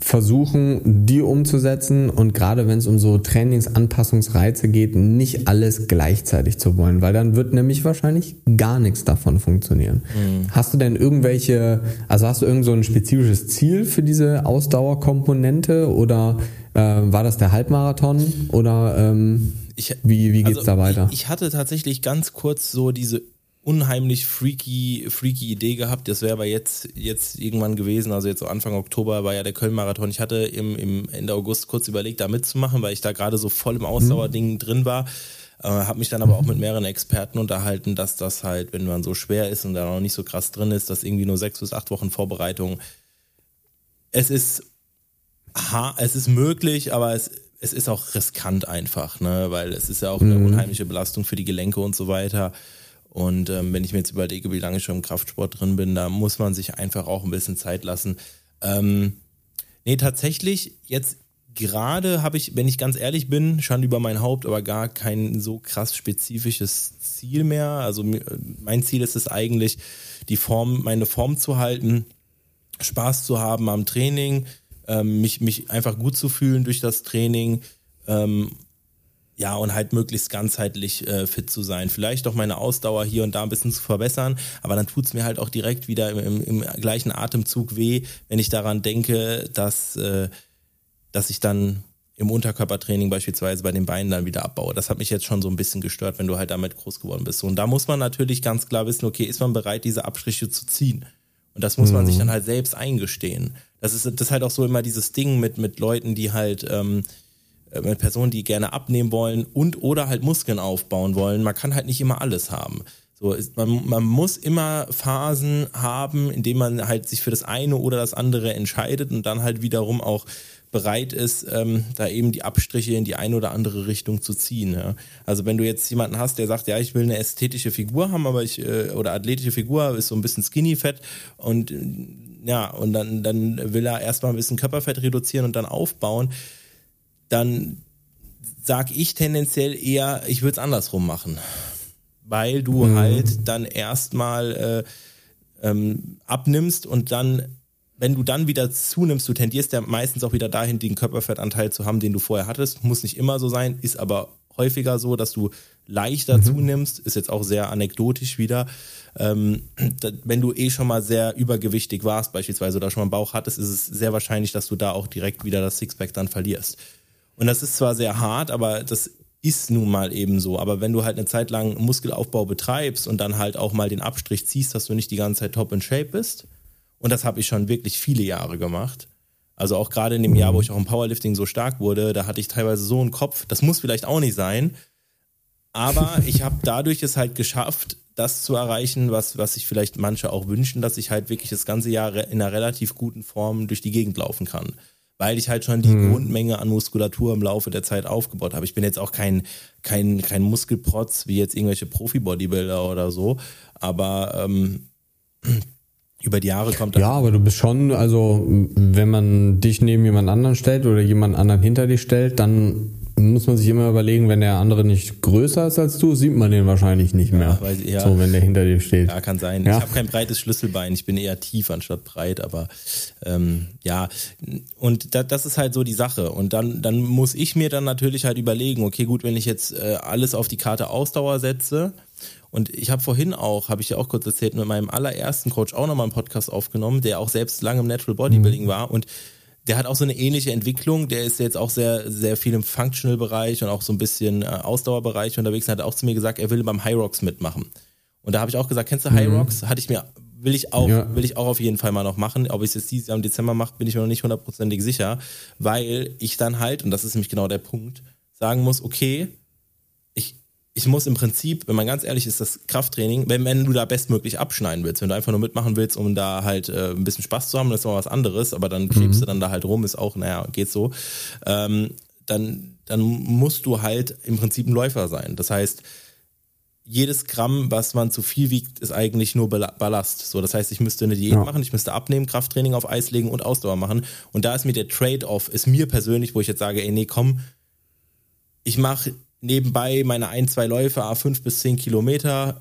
versuchen, die umzusetzen und gerade wenn es um so Trainingsanpassungsreize geht, nicht alles gleichzeitig zu wollen, weil dann wird nämlich wahrscheinlich gar nichts davon funktionieren. Mhm. Hast du denn irgendwelche, also hast du irgend so ein spezifisches Ziel für diese Ausdauerkomponente oder äh, war das der Halbmarathon oder ähm, ich, wie, wie geht's also da weiter? Ich, ich hatte tatsächlich ganz kurz so diese unheimlich freaky, freaky Idee gehabt. Das wäre aber jetzt, jetzt irgendwann gewesen, also jetzt so Anfang Oktober war ja der Köln-Marathon. Ich hatte im, im Ende August kurz überlegt, da mitzumachen, weil ich da gerade so voll im Ausdauerding mhm. drin war. Äh, habe mich dann aber auch mit mehreren Experten unterhalten, dass das halt, wenn man so schwer ist und da noch nicht so krass drin ist, dass irgendwie nur sechs bis acht Wochen Vorbereitung. Es ist, ha, es ist möglich, aber es, es ist auch riskant einfach, ne, weil es ist ja auch eine mhm. unheimliche Belastung für die Gelenke und so weiter. Und ähm, wenn ich mir jetzt überlege, wie lange ich schon im Kraftsport drin bin, da muss man sich einfach auch ein bisschen Zeit lassen. Ähm, nee, tatsächlich, jetzt gerade habe ich, wenn ich ganz ehrlich bin, schon über mein Haupt, aber gar kein so krass spezifisches Ziel mehr. Also mein Ziel ist es eigentlich, die Form, meine Form zu halten, Spaß zu haben am Training, ähm, mich, mich einfach gut zu fühlen durch das Training ähm, ja, und halt möglichst ganzheitlich äh, fit zu sein. Vielleicht auch meine Ausdauer hier und da ein bisschen zu verbessern, aber dann tut's mir halt auch direkt wieder im, im, im, gleichen Atemzug weh, wenn ich daran denke, dass, äh, dass ich dann im Unterkörpertraining beispielsweise bei den Beinen dann wieder abbaue. Das hat mich jetzt schon so ein bisschen gestört, wenn du halt damit groß geworden bist. Und da muss man natürlich ganz klar wissen, okay, ist man bereit, diese Abstriche zu ziehen? Und das muss mhm. man sich mhm. dann halt selbst eingestehen. Das ist, das ist halt auch so immer dieses Ding mit, mit Leuten, die halt, ähm, äh, mit Personen, die gerne abnehmen wollen und oder halt Muskeln aufbauen wollen. Man kann halt nicht immer alles haben. So ist, man, man muss immer Phasen haben, in denen man halt sich für das eine oder das andere entscheidet und dann halt wiederum auch bereit ist, ähm, da eben die Abstriche in die eine oder andere Richtung zu ziehen. Ja. Also wenn du jetzt jemanden hast, der sagt, ja, ich will eine ästhetische Figur haben, aber ich äh, oder athletische Figur ist so ein bisschen skinny fett und ja und dann dann will er erstmal ein bisschen Körperfett reduzieren und dann aufbauen dann sag ich tendenziell eher, ich würde es andersrum machen. Weil du mhm. halt dann erstmal äh, ähm, abnimmst und dann, wenn du dann wieder zunimmst, du tendierst ja meistens auch wieder dahin, den Körperfettanteil zu haben, den du vorher hattest. Muss nicht immer so sein, ist aber häufiger so, dass du leichter mhm. zunimmst, ist jetzt auch sehr anekdotisch wieder. Ähm, wenn du eh schon mal sehr übergewichtig warst, beispielsweise, oder schon mal einen Bauch hattest, ist es sehr wahrscheinlich, dass du da auch direkt wieder das Sixpack dann verlierst. Und das ist zwar sehr hart, aber das ist nun mal eben so. Aber wenn du halt eine Zeit lang Muskelaufbau betreibst und dann halt auch mal den Abstrich ziehst, dass du nicht die ganze Zeit top in Shape bist, und das habe ich schon wirklich viele Jahre gemacht. Also auch gerade in dem Jahr, wo ich auch im Powerlifting so stark wurde, da hatte ich teilweise so einen Kopf, das muss vielleicht auch nicht sein, aber ich habe dadurch es halt geschafft, das zu erreichen, was, was sich vielleicht manche auch wünschen, dass ich halt wirklich das ganze Jahr in einer relativ guten Form durch die Gegend laufen kann. Weil ich halt schon die mhm. Grundmenge an Muskulatur im Laufe der Zeit aufgebaut habe. Ich bin jetzt auch kein, kein, kein Muskelprotz wie jetzt irgendwelche Profi-Bodybuilder oder so. Aber ähm, über die Jahre kommt Ja, aber du bist schon, also wenn man dich neben jemand anderen stellt oder jemand anderen hinter dich stellt, dann muss man sich immer überlegen, wenn der andere nicht größer ist als du, sieht man den wahrscheinlich nicht mehr. Ja, ich, ja. So, wenn der hinter dir steht. Ja, kann sein. Ja. Ich habe kein breites Schlüsselbein, ich bin eher tief anstatt breit, aber ähm, ja, und da, das ist halt so die Sache. Und dann, dann muss ich mir dann natürlich halt überlegen, okay, gut, wenn ich jetzt äh, alles auf die Karte Ausdauer setze, und ich habe vorhin auch, habe ich ja auch kurz erzählt, mit meinem allerersten Coach auch nochmal einen Podcast aufgenommen, der auch selbst lange im Natural Bodybuilding mhm. war und der hat auch so eine ähnliche Entwicklung. Der ist jetzt auch sehr, sehr viel im Functional-Bereich und auch so ein bisschen äh, Ausdauerbereich unterwegs. Und hat auch zu mir gesagt, er will beim High Rocks mitmachen. Und da habe ich auch gesagt, kennst du High mhm. Rocks? Hatte ich mir, will ich auch, ja. will ich auch auf jeden Fall mal noch machen. Ob ich es jetzt dieses Jahr im Dezember mache, bin ich mir noch nicht hundertprozentig sicher, weil ich dann halt, und das ist nämlich genau der Punkt, sagen muss, okay, ich muss im Prinzip, wenn man ganz ehrlich ist, das Krafttraining, wenn, wenn du da bestmöglich abschneiden willst, wenn du einfach nur mitmachen willst, um da halt äh, ein bisschen Spaß zu haben, das ist mal was anderes, aber dann klebst mhm. du dann da halt rum, ist auch, naja, geht so, ähm, dann, dann musst du halt im Prinzip ein Läufer sein. Das heißt, jedes Gramm, was man zu viel wiegt, ist eigentlich nur Ballast. So, das heißt, ich müsste eine Diät ja. machen, ich müsste abnehmen, Krafttraining auf Eis legen und Ausdauer machen. Und da ist mir der Trade-off, ist mir persönlich, wo ich jetzt sage, ey, nee, komm, ich mache nebenbei meine ein, zwei Läufe, fünf bis zehn Kilometer.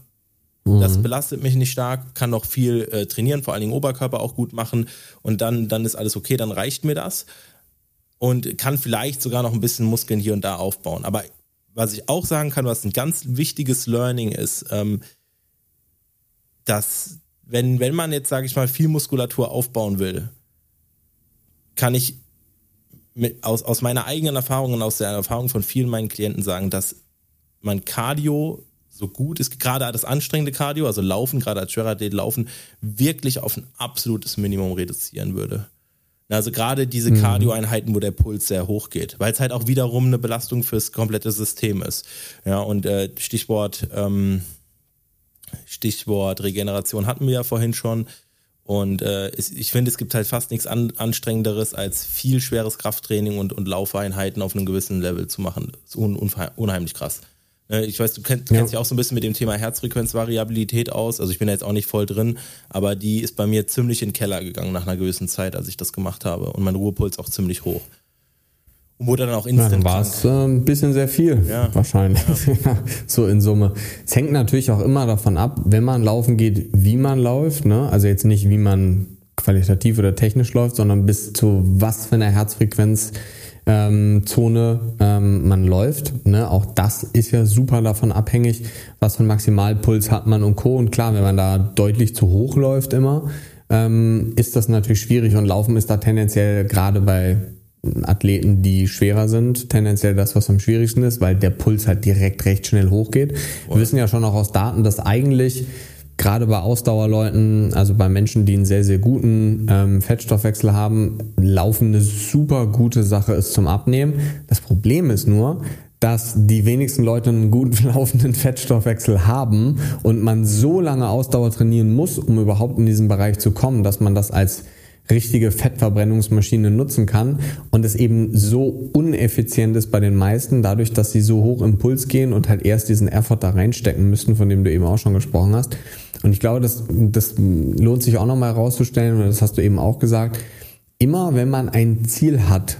Mhm. Das belastet mich nicht stark, kann noch viel äh, trainieren, vor allen Dingen Oberkörper auch gut machen und dann, dann ist alles okay, dann reicht mir das und kann vielleicht sogar noch ein bisschen Muskeln hier und da aufbauen. Aber was ich auch sagen kann, was ein ganz wichtiges Learning ist, ähm, dass wenn, wenn man jetzt, sage ich mal, viel Muskulatur aufbauen will, kann ich mit, aus, aus meiner eigenen Erfahrung und aus der Erfahrung von vielen meinen Klienten sagen, dass man Cardio so gut ist, gerade das anstrengende Cardio, also Laufen, gerade als Schwerathlet Laufen, wirklich auf ein absolutes Minimum reduzieren würde. Also gerade diese mhm. Cardio-Einheiten, wo der Puls sehr hoch geht, weil es halt auch wiederum eine Belastung fürs komplette System ist. Ja, und äh, Stichwort, ähm, Stichwort Regeneration hatten wir ja vorhin schon. Und äh, ich finde, es gibt halt fast nichts an, anstrengenderes, als viel schweres Krafttraining und, und Laufeinheiten auf einem gewissen Level zu machen. Das ist un, unheimlich krass. Äh, ich weiß, du kennst, ja. kennst dich auch so ein bisschen mit dem Thema Herzfrequenzvariabilität aus. Also ich bin da jetzt auch nicht voll drin, aber die ist bei mir ziemlich in den Keller gegangen nach einer gewissen Zeit, als ich das gemacht habe. Und mein Ruhepuls auch ziemlich hoch. Und wurde dann auch instant. Ja, war es äh, ein bisschen sehr viel, ja. wahrscheinlich. Ja. so in Summe. Es hängt natürlich auch immer davon ab, wenn man laufen geht, wie man läuft. Ne? Also jetzt nicht, wie man qualitativ oder technisch läuft, sondern bis zu was für einer Herzfrequenz ähm, Zone ähm, man läuft. Ne? Auch das ist ja super davon abhängig, was für einen Maximalpuls hat man und Co. Und klar, wenn man da deutlich zu hoch läuft immer, ähm, ist das natürlich schwierig und Laufen ist da tendenziell gerade bei Athleten, die schwerer sind, tendenziell das, was am schwierigsten ist, weil der Puls halt direkt recht schnell hochgeht. Wir wissen ja schon auch aus Daten, dass eigentlich gerade bei Ausdauerleuten, also bei Menschen, die einen sehr, sehr guten ähm, Fettstoffwechsel haben, Laufen eine super gute Sache ist zum Abnehmen. Das Problem ist nur, dass die wenigsten Leute einen guten laufenden Fettstoffwechsel haben und man so lange Ausdauer trainieren muss, um überhaupt in diesen Bereich zu kommen, dass man das als richtige Fettverbrennungsmaschine nutzen kann und es eben so uneffizient ist bei den meisten, dadurch, dass sie so hoch im Puls gehen und halt erst diesen Effort da reinstecken müssen, von dem du eben auch schon gesprochen hast. Und ich glaube, das, das lohnt sich auch nochmal herauszustellen, und das hast du eben auch gesagt, immer wenn man ein Ziel hat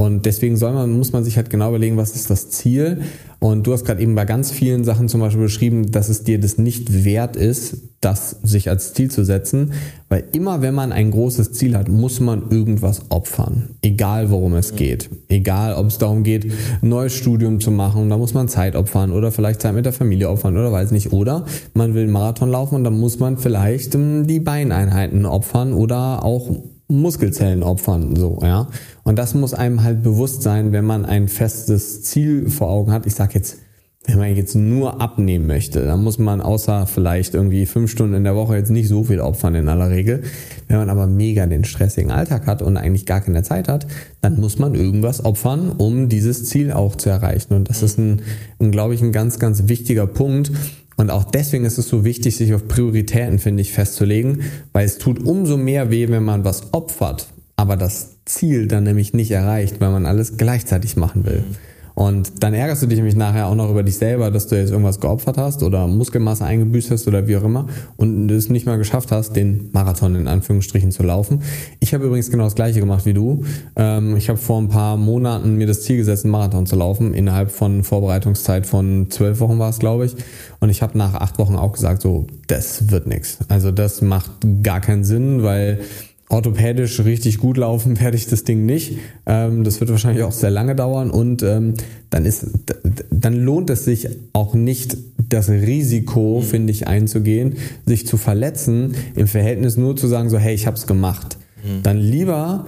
Und deswegen soll man, muss man sich halt genau überlegen, was ist das Ziel. Und du hast gerade eben bei ganz vielen Sachen zum Beispiel beschrieben, dass es dir das nicht wert ist, das sich als Ziel zu setzen. Weil immer wenn man ein großes Ziel hat, muss man irgendwas opfern. Egal worum es geht. Egal ob es darum geht, ein neues Studium zu machen, da muss man Zeit opfern oder vielleicht Zeit mit der Familie opfern oder weiß nicht. Oder man will einen Marathon laufen und dann muss man vielleicht ähm, die Beineinheiten opfern oder auch Muskelzellen opfern, so, ja. Und das muss einem halt bewusst sein, wenn man ein festes Ziel vor Augen hat. Ich sag jetzt, wenn man jetzt nur abnehmen möchte, dann muss man außer vielleicht irgendwie fünf Stunden in der Woche jetzt nicht so viel opfern in aller Regel. Wenn man aber mega den stressigen Alltag hat und eigentlich gar keine Zeit hat, dann muss man irgendwas opfern, um dieses Ziel auch zu erreichen. Und das ist ein, ein glaube ich, ein ganz, ganz wichtiger Punkt. Und auch deswegen ist es so wichtig, sich auf Prioritäten, finde ich, festzulegen, weil es tut umso mehr weh, wenn man was opfert, aber das Ziel dann nämlich nicht erreicht, weil man alles gleichzeitig machen will. Mhm. Und dann ärgerst du dich nämlich nachher auch noch über dich selber, dass du jetzt irgendwas geopfert hast oder Muskelmasse eingebüßt hast oder wie auch immer und es nicht mal geschafft hast, den Marathon in Anführungsstrichen zu laufen. Ich habe übrigens genau das gleiche gemacht wie du. Ähm, ich habe vor ein paar Monaten mir das Ziel gesetzt, einen Marathon zu laufen, innerhalb von Vorbereitungszeit von zwölf Wochen war es, glaube ich. Und ich habe nach acht Wochen auch gesagt, so, das wird nichts. Also das macht gar keinen Sinn, weil orthopädisch richtig gut laufen werde ich das Ding nicht. Ähm, das wird wahrscheinlich auch sehr lange dauern und ähm, dann ist, dann lohnt es sich auch nicht, das Risiko, finde ich, einzugehen, sich zu verletzen, im Verhältnis nur zu sagen, so, hey, ich habe es gemacht. Mhm. Dann lieber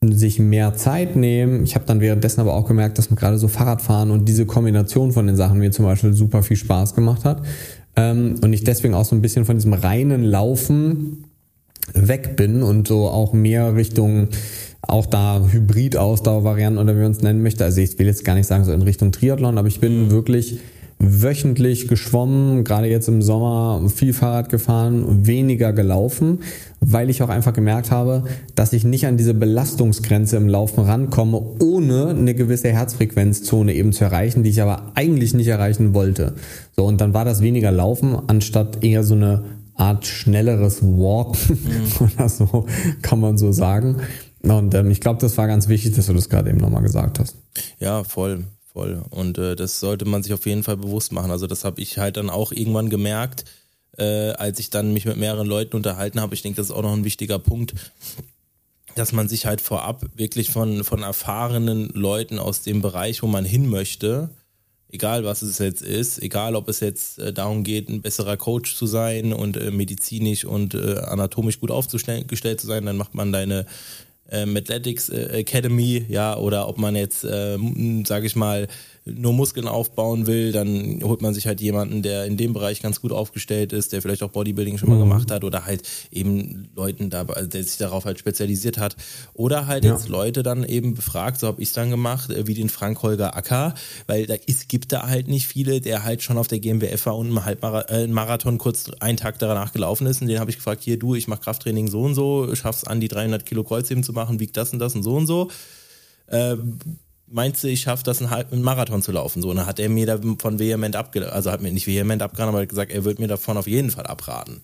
sich mehr Zeit nehmen. Ich habe dann währenddessen aber auch gemerkt, dass man gerade so Fahrradfahren und diese Kombination von den Sachen mir zum Beispiel super viel Spaß gemacht hat. Ähm, und ich deswegen auch so ein bisschen von diesem reinen Laufen weg bin und so auch mehr Richtung auch da Hybrid-Ausdauervarianten oder wie man es nennen möchte. Also ich will jetzt gar nicht sagen so in Richtung Triathlon, aber ich bin wirklich wöchentlich geschwommen, gerade jetzt im Sommer viel Fahrrad gefahren, weniger gelaufen, weil ich auch einfach gemerkt habe, dass ich nicht an diese Belastungsgrenze im Laufen rankomme, ohne eine gewisse Herzfrequenzzone eben zu erreichen, die ich aber eigentlich nicht erreichen wollte. So, und dann war das weniger Laufen, anstatt eher so eine Art schnelleres Walk mhm. oder so, kann man so sagen. Und ähm, ich glaube, das war ganz wichtig, dass du das gerade eben nochmal gesagt hast. Ja, voll, voll. Und äh, das sollte man sich auf jeden Fall bewusst machen. Also das habe ich halt dann auch irgendwann gemerkt, äh, als ich dann mich mit mehreren Leuten unterhalten habe. Ich denke, das ist auch noch ein wichtiger Punkt, dass man sich halt vorab wirklich von, von erfahrenen Leuten aus dem Bereich, wo man hin möchte, egal was es jetzt ist, egal ob es jetzt äh, darum geht, ein besserer Coach zu sein und äh, medizinisch und äh, anatomisch gut aufgestellt zu sein, dann macht man deine ähm, Athletics Academy, ja, oder ob man jetzt, äh, sage ich mal, nur Muskeln aufbauen will, dann holt man sich halt jemanden, der in dem Bereich ganz gut aufgestellt ist, der vielleicht auch Bodybuilding schon mal mhm. gemacht hat oder halt eben Leuten da, der sich darauf halt spezialisiert hat. Oder halt ja. jetzt Leute dann eben befragt, so habe ich es dann gemacht, äh, wie den Frank Holger Acker, weil da ist, gibt da halt nicht viele, der halt schon auf der GmbF war und einen, Halbmarathon, äh, einen Marathon kurz einen Tag danach gelaufen ist und den habe ich gefragt, hier du, ich mache Krafttraining so und so, schaff's an die 300 Kilo Kreuzheben zu machen, wiegt das und das und so und so. Ähm, meinst du, ich schaffe das, einen, Marathon zu laufen? So, und dann hat er mir davon vehement abgeraten, also hat mir nicht vehement abgeraten, aber hat gesagt, er wird mir davon auf jeden Fall abraten.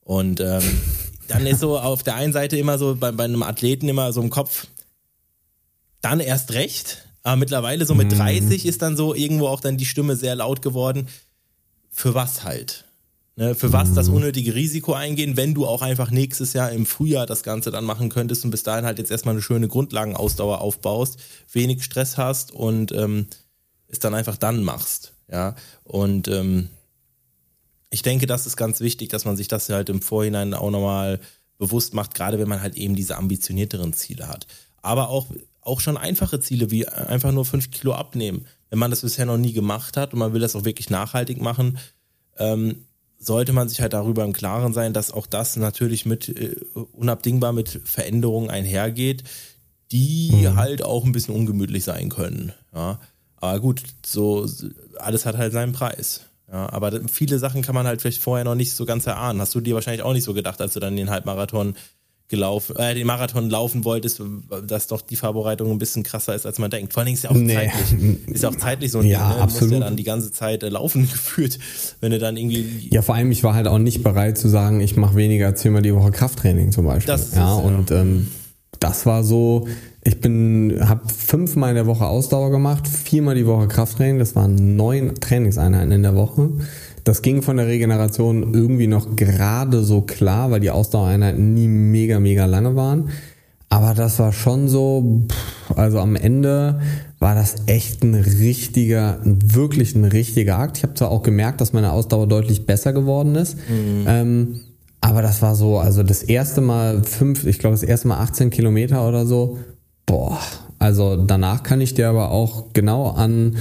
Und ähm, dann ist so auf der einen Seite immer so bei, bei einem Athleten immer so im Kopf, dann erst recht, aber mittlerweile so mit 30 mhm. ist dann so irgendwo auch dann die Stimme sehr laut geworden. Für was halt? Ne, für was das mhm. unnötige Risiko eingehen, wenn du auch einfach nächstes Jahr im Frühjahr das Ganze dann machen könntest und bis dahin halt jetzt erstmal eine schöne Grundlagenausdauer aufbaust, wenig Stress hast und ähm, es dann einfach dann machst. Ja, und ähm, ich denke, das ist ganz wichtig, dass man sich das halt im Vorhinein auch nochmal bewusst macht, gerade wenn man halt eben diese ambitionierteren Ziele hat. Aber auch, auch schon einfache Ziele wie einfach nur fünf Kilo abnehmen. Wenn man das bisher noch nie gemacht hat und man will das auch wirklich nachhaltig machen, ähm, sollte man sich halt darüber im Klaren sein, dass auch das natürlich mit äh, unabdingbar mit Veränderungen einhergeht, die mhm. halt auch ein bisschen ungemütlich sein können. Ja. Aber gut, so alles hat halt seinen Preis. Ja, aber viele Sachen kann man halt vielleicht vorher noch nicht so ganz erahnen. Hast du dir wahrscheinlich auch nicht so gedacht, als du dann den Halbmarathon gelaufen, äh, den Marathon laufen wolltest, dass doch die Vorbereitung ein bisschen krasser ist, als man denkt. Vor allen Dingen ist ja auch nee. zeitlich, ist ja auch zeitlich so ein ja, Ding, ne? absolut. Du musst ja dann die ganze Zeit äh, laufen gefühlt, wenn du dann irgendwie. Ja, vor allem, ich war halt auch nicht bereit zu sagen, ich mache weniger als viermal die Woche Krafttraining zum Beispiel. Das ja, ist, ja. und ähm, das war so Ich bin, habe fünfmal in der Woche Ausdauer gemacht, viermal die Woche Krafttraining. Das waren neun Trainingseinheiten in der Woche. Das ging von der Regeneration irgendwie noch gerade so klar, weil die Ausdauereinheiten nie mega, mega lange waren. Aber das war schon so, also am Ende war das echt ein richtiger, wirklich ein richtiger Akt. Ich habe zwar auch gemerkt, dass meine Ausdauer deutlich besser geworden ist. Mhm. Ähm, aber das war so, also das erste Mal fünf, ich glaube das erste Mal 18 Kilometer oder so. Boah, also danach kann ich dir aber auch genau an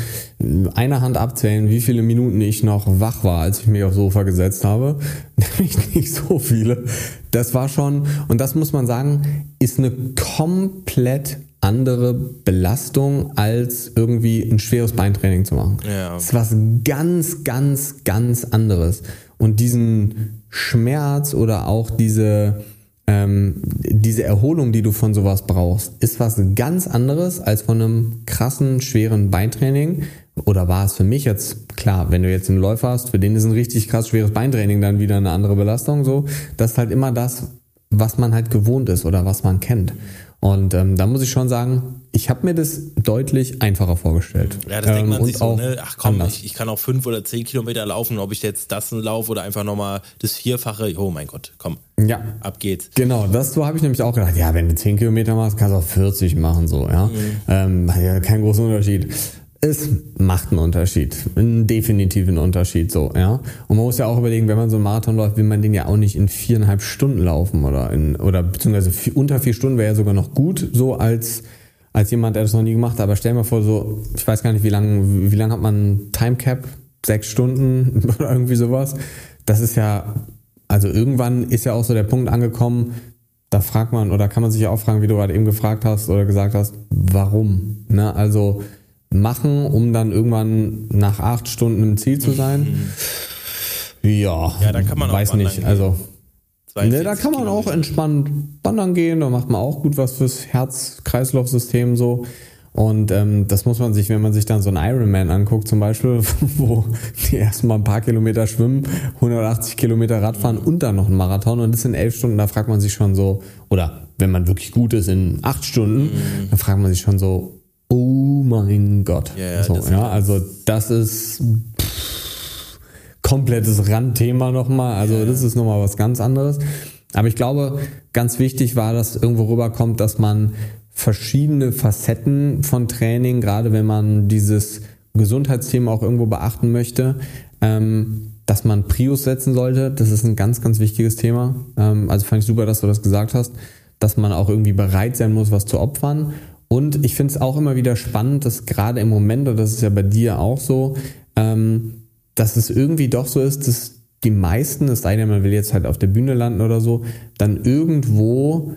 einer Hand abzählen, wie viele Minuten ich noch wach war, als ich mich aufs Sofa gesetzt habe. Nämlich nicht so viele. Das war schon, und das muss man sagen, ist eine komplett andere Belastung, als irgendwie ein schweres Beintraining zu machen. Ja. Das ist was ganz, ganz, ganz anderes. Und diesen Schmerz oder auch diese, ähm, diese Erholung, die du von sowas brauchst, ist was ganz anderes als von einem krassen, schweren Beintraining. Oder war es für mich jetzt klar, wenn du jetzt einen Läufer hast, für den ist ein richtig krass schweres Beintraining dann wieder eine andere Belastung. So, das ist halt immer das, was man halt gewohnt ist oder was man kennt. Und ähm, da muss ich schon sagen, ich habe mir das deutlich einfacher vorgestellt. Ja, das ähm, denkt man sich so, ne? ach komm, ich, ich, kann auch fünf oder zehn Kilometer laufen, ob ich jetzt das laufe oder einfach nochmal das Vierfache, oh mein Gott, komm, ja. ab geht's. Genau, das so habe ich nämlich auch gedacht, ja, wenn du zehn Kilometer machst, kannst du auch 40 machen, so, ja. Mhm. Ähm, ja kein großer Unterschied es macht einen Unterschied, einen definitiven Unterschied, so, ja. Und man muss ja auch überlegen, wenn man so einen Marathon läuft, will man den ja auch nicht in viereinhalb Stunden laufen oder in, oder beziehungsweise unter vier Stunden wäre ja sogar noch gut, so als, als jemand, der das noch nie gemacht hat. Aber stell mir vor, so, ich weiß gar nicht, wie lange, wie lange hat man Time Cap? Sechs Stunden oder irgendwie sowas. Das ist ja, also irgendwann ist ja auch so der Punkt angekommen, da fragt man, oder kann man sich ja auch fragen, wie du gerade eben gefragt hast oder gesagt hast, warum? Ne? Also, machen, um dann irgendwann nach acht Stunden im Ziel zu sein. Mhm. Ja, ja dann kann man weiß auch nicht. Also ne, da kann man auch entspannt wandern gehen, da macht man auch gut was fürs Herz-Kreislauf-System so. Und ähm, das muss man sich, wenn man sich dann so einen Ironman anguckt zum Beispiel, wo die erstmal ein paar Kilometer schwimmen, 180 Kilometer Radfahren mhm. und dann noch ein Marathon und das sind elf Stunden, da fragt man sich schon so, oder wenn man wirklich gut ist in acht Stunden, mhm. dann fragt man sich schon so, oh mein Gott. Ja, ja, so, ja also das ist komplettes Randthema nochmal. Also das ist nochmal was ganz anderes. Aber ich glaube, ganz wichtig war, dass irgendwo rüberkommt, dass man verschiedene Facetten von Training, gerade wenn man dieses Gesundheitsthema auch irgendwo beachten möchte, ähm, dass man Prius setzen sollte. Das ist ein ganz, ganz wichtiges Thema. Ähm, also fand ich super, dass du das gesagt hast, dass man auch irgendwie bereit sein muss, was zu opfern und ich finde es auch immer wieder spannend, dass gerade im Moment, und das ist ja bei dir auch so, ähm, dass es irgendwie doch so ist, dass die meisten, es sei denn, man will jetzt halt auf der Bühne landen oder so, dann irgendwo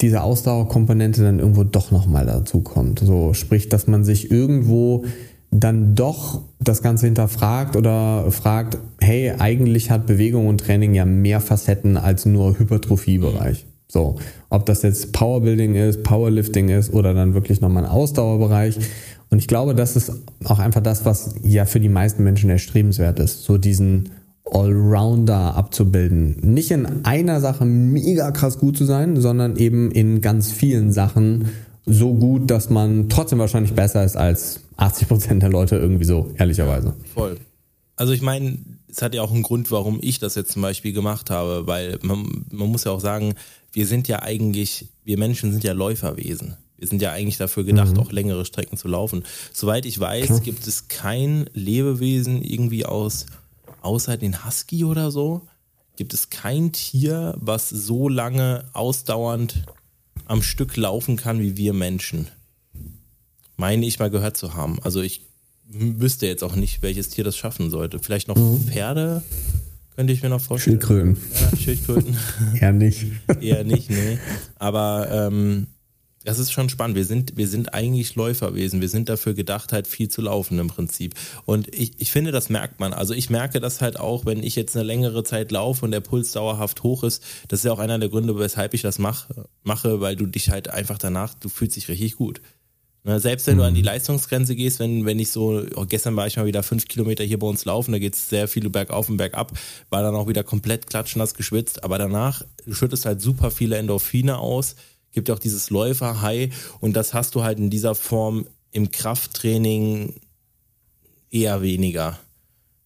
diese Ausdauerkomponente dann irgendwo doch nochmal dazu kommt. So, sprich, dass man sich irgendwo dann doch das Ganze hinterfragt oder fragt, hey, eigentlich hat Bewegung und Training ja mehr Facetten als nur Hypertrophiebereich. So, ob das jetzt Powerbuilding ist, Powerlifting ist oder dann wirklich nochmal ein Ausdauerbereich. Und ich glaube, das ist auch einfach das, was ja für die meisten Menschen erstrebenswert ist, so diesen Allrounder abzubilden. Nicht in einer Sache mega krass gut zu sein, sondern eben in ganz vielen Sachen so gut, dass man trotzdem wahrscheinlich besser ist als 80 Prozent der Leute irgendwie so, ehrlicherweise. Voll. Also ich meine, es hat ja auch einen Grund, warum ich das jetzt zum Beispiel gemacht habe, weil man, man muss ja auch sagen, wir sind ja eigentlich, wir Menschen sind ja Läuferwesen. Wir sind ja eigentlich dafür gedacht, mhm. auch längere Strecken zu laufen. Soweit ich weiß, Klar. gibt es kein Lebewesen irgendwie aus, außer den Husky oder so, gibt es kein Tier, was so lange ausdauernd am Stück laufen kann wie wir Menschen. Meine ich mal gehört zu haben. Also ich wüsste jetzt auch nicht, welches Tier das schaffen sollte. Vielleicht noch mhm. Pferde könnte ich mir noch vorstellen. Schildkröten. Ja, Schildkröten. Eher nicht. Eher nicht, nee. Aber ähm, das ist schon spannend. Wir sind, wir sind eigentlich Läuferwesen. Wir sind dafür gedacht, halt viel zu laufen im Prinzip. Und ich, ich finde, das merkt man. Also ich merke das halt auch, wenn ich jetzt eine längere Zeit laufe und der Puls dauerhaft hoch ist. Das ist ja auch einer der Gründe, weshalb ich das mach, mache, weil du dich halt einfach danach, du fühlst dich richtig gut. Ne, selbst wenn du an die mhm. Leistungsgrenze gehst, wenn, wenn ich so, oh, gestern war ich mal wieder fünf Kilometer hier bei uns laufen, da geht es sehr viele bergauf und bergab, war dann auch wieder komplett klatschnass geschwitzt, aber danach, du schüttest halt super viele Endorphine aus, gibt ja auch dieses Läufer-High und das hast du halt in dieser Form im Krafttraining eher weniger.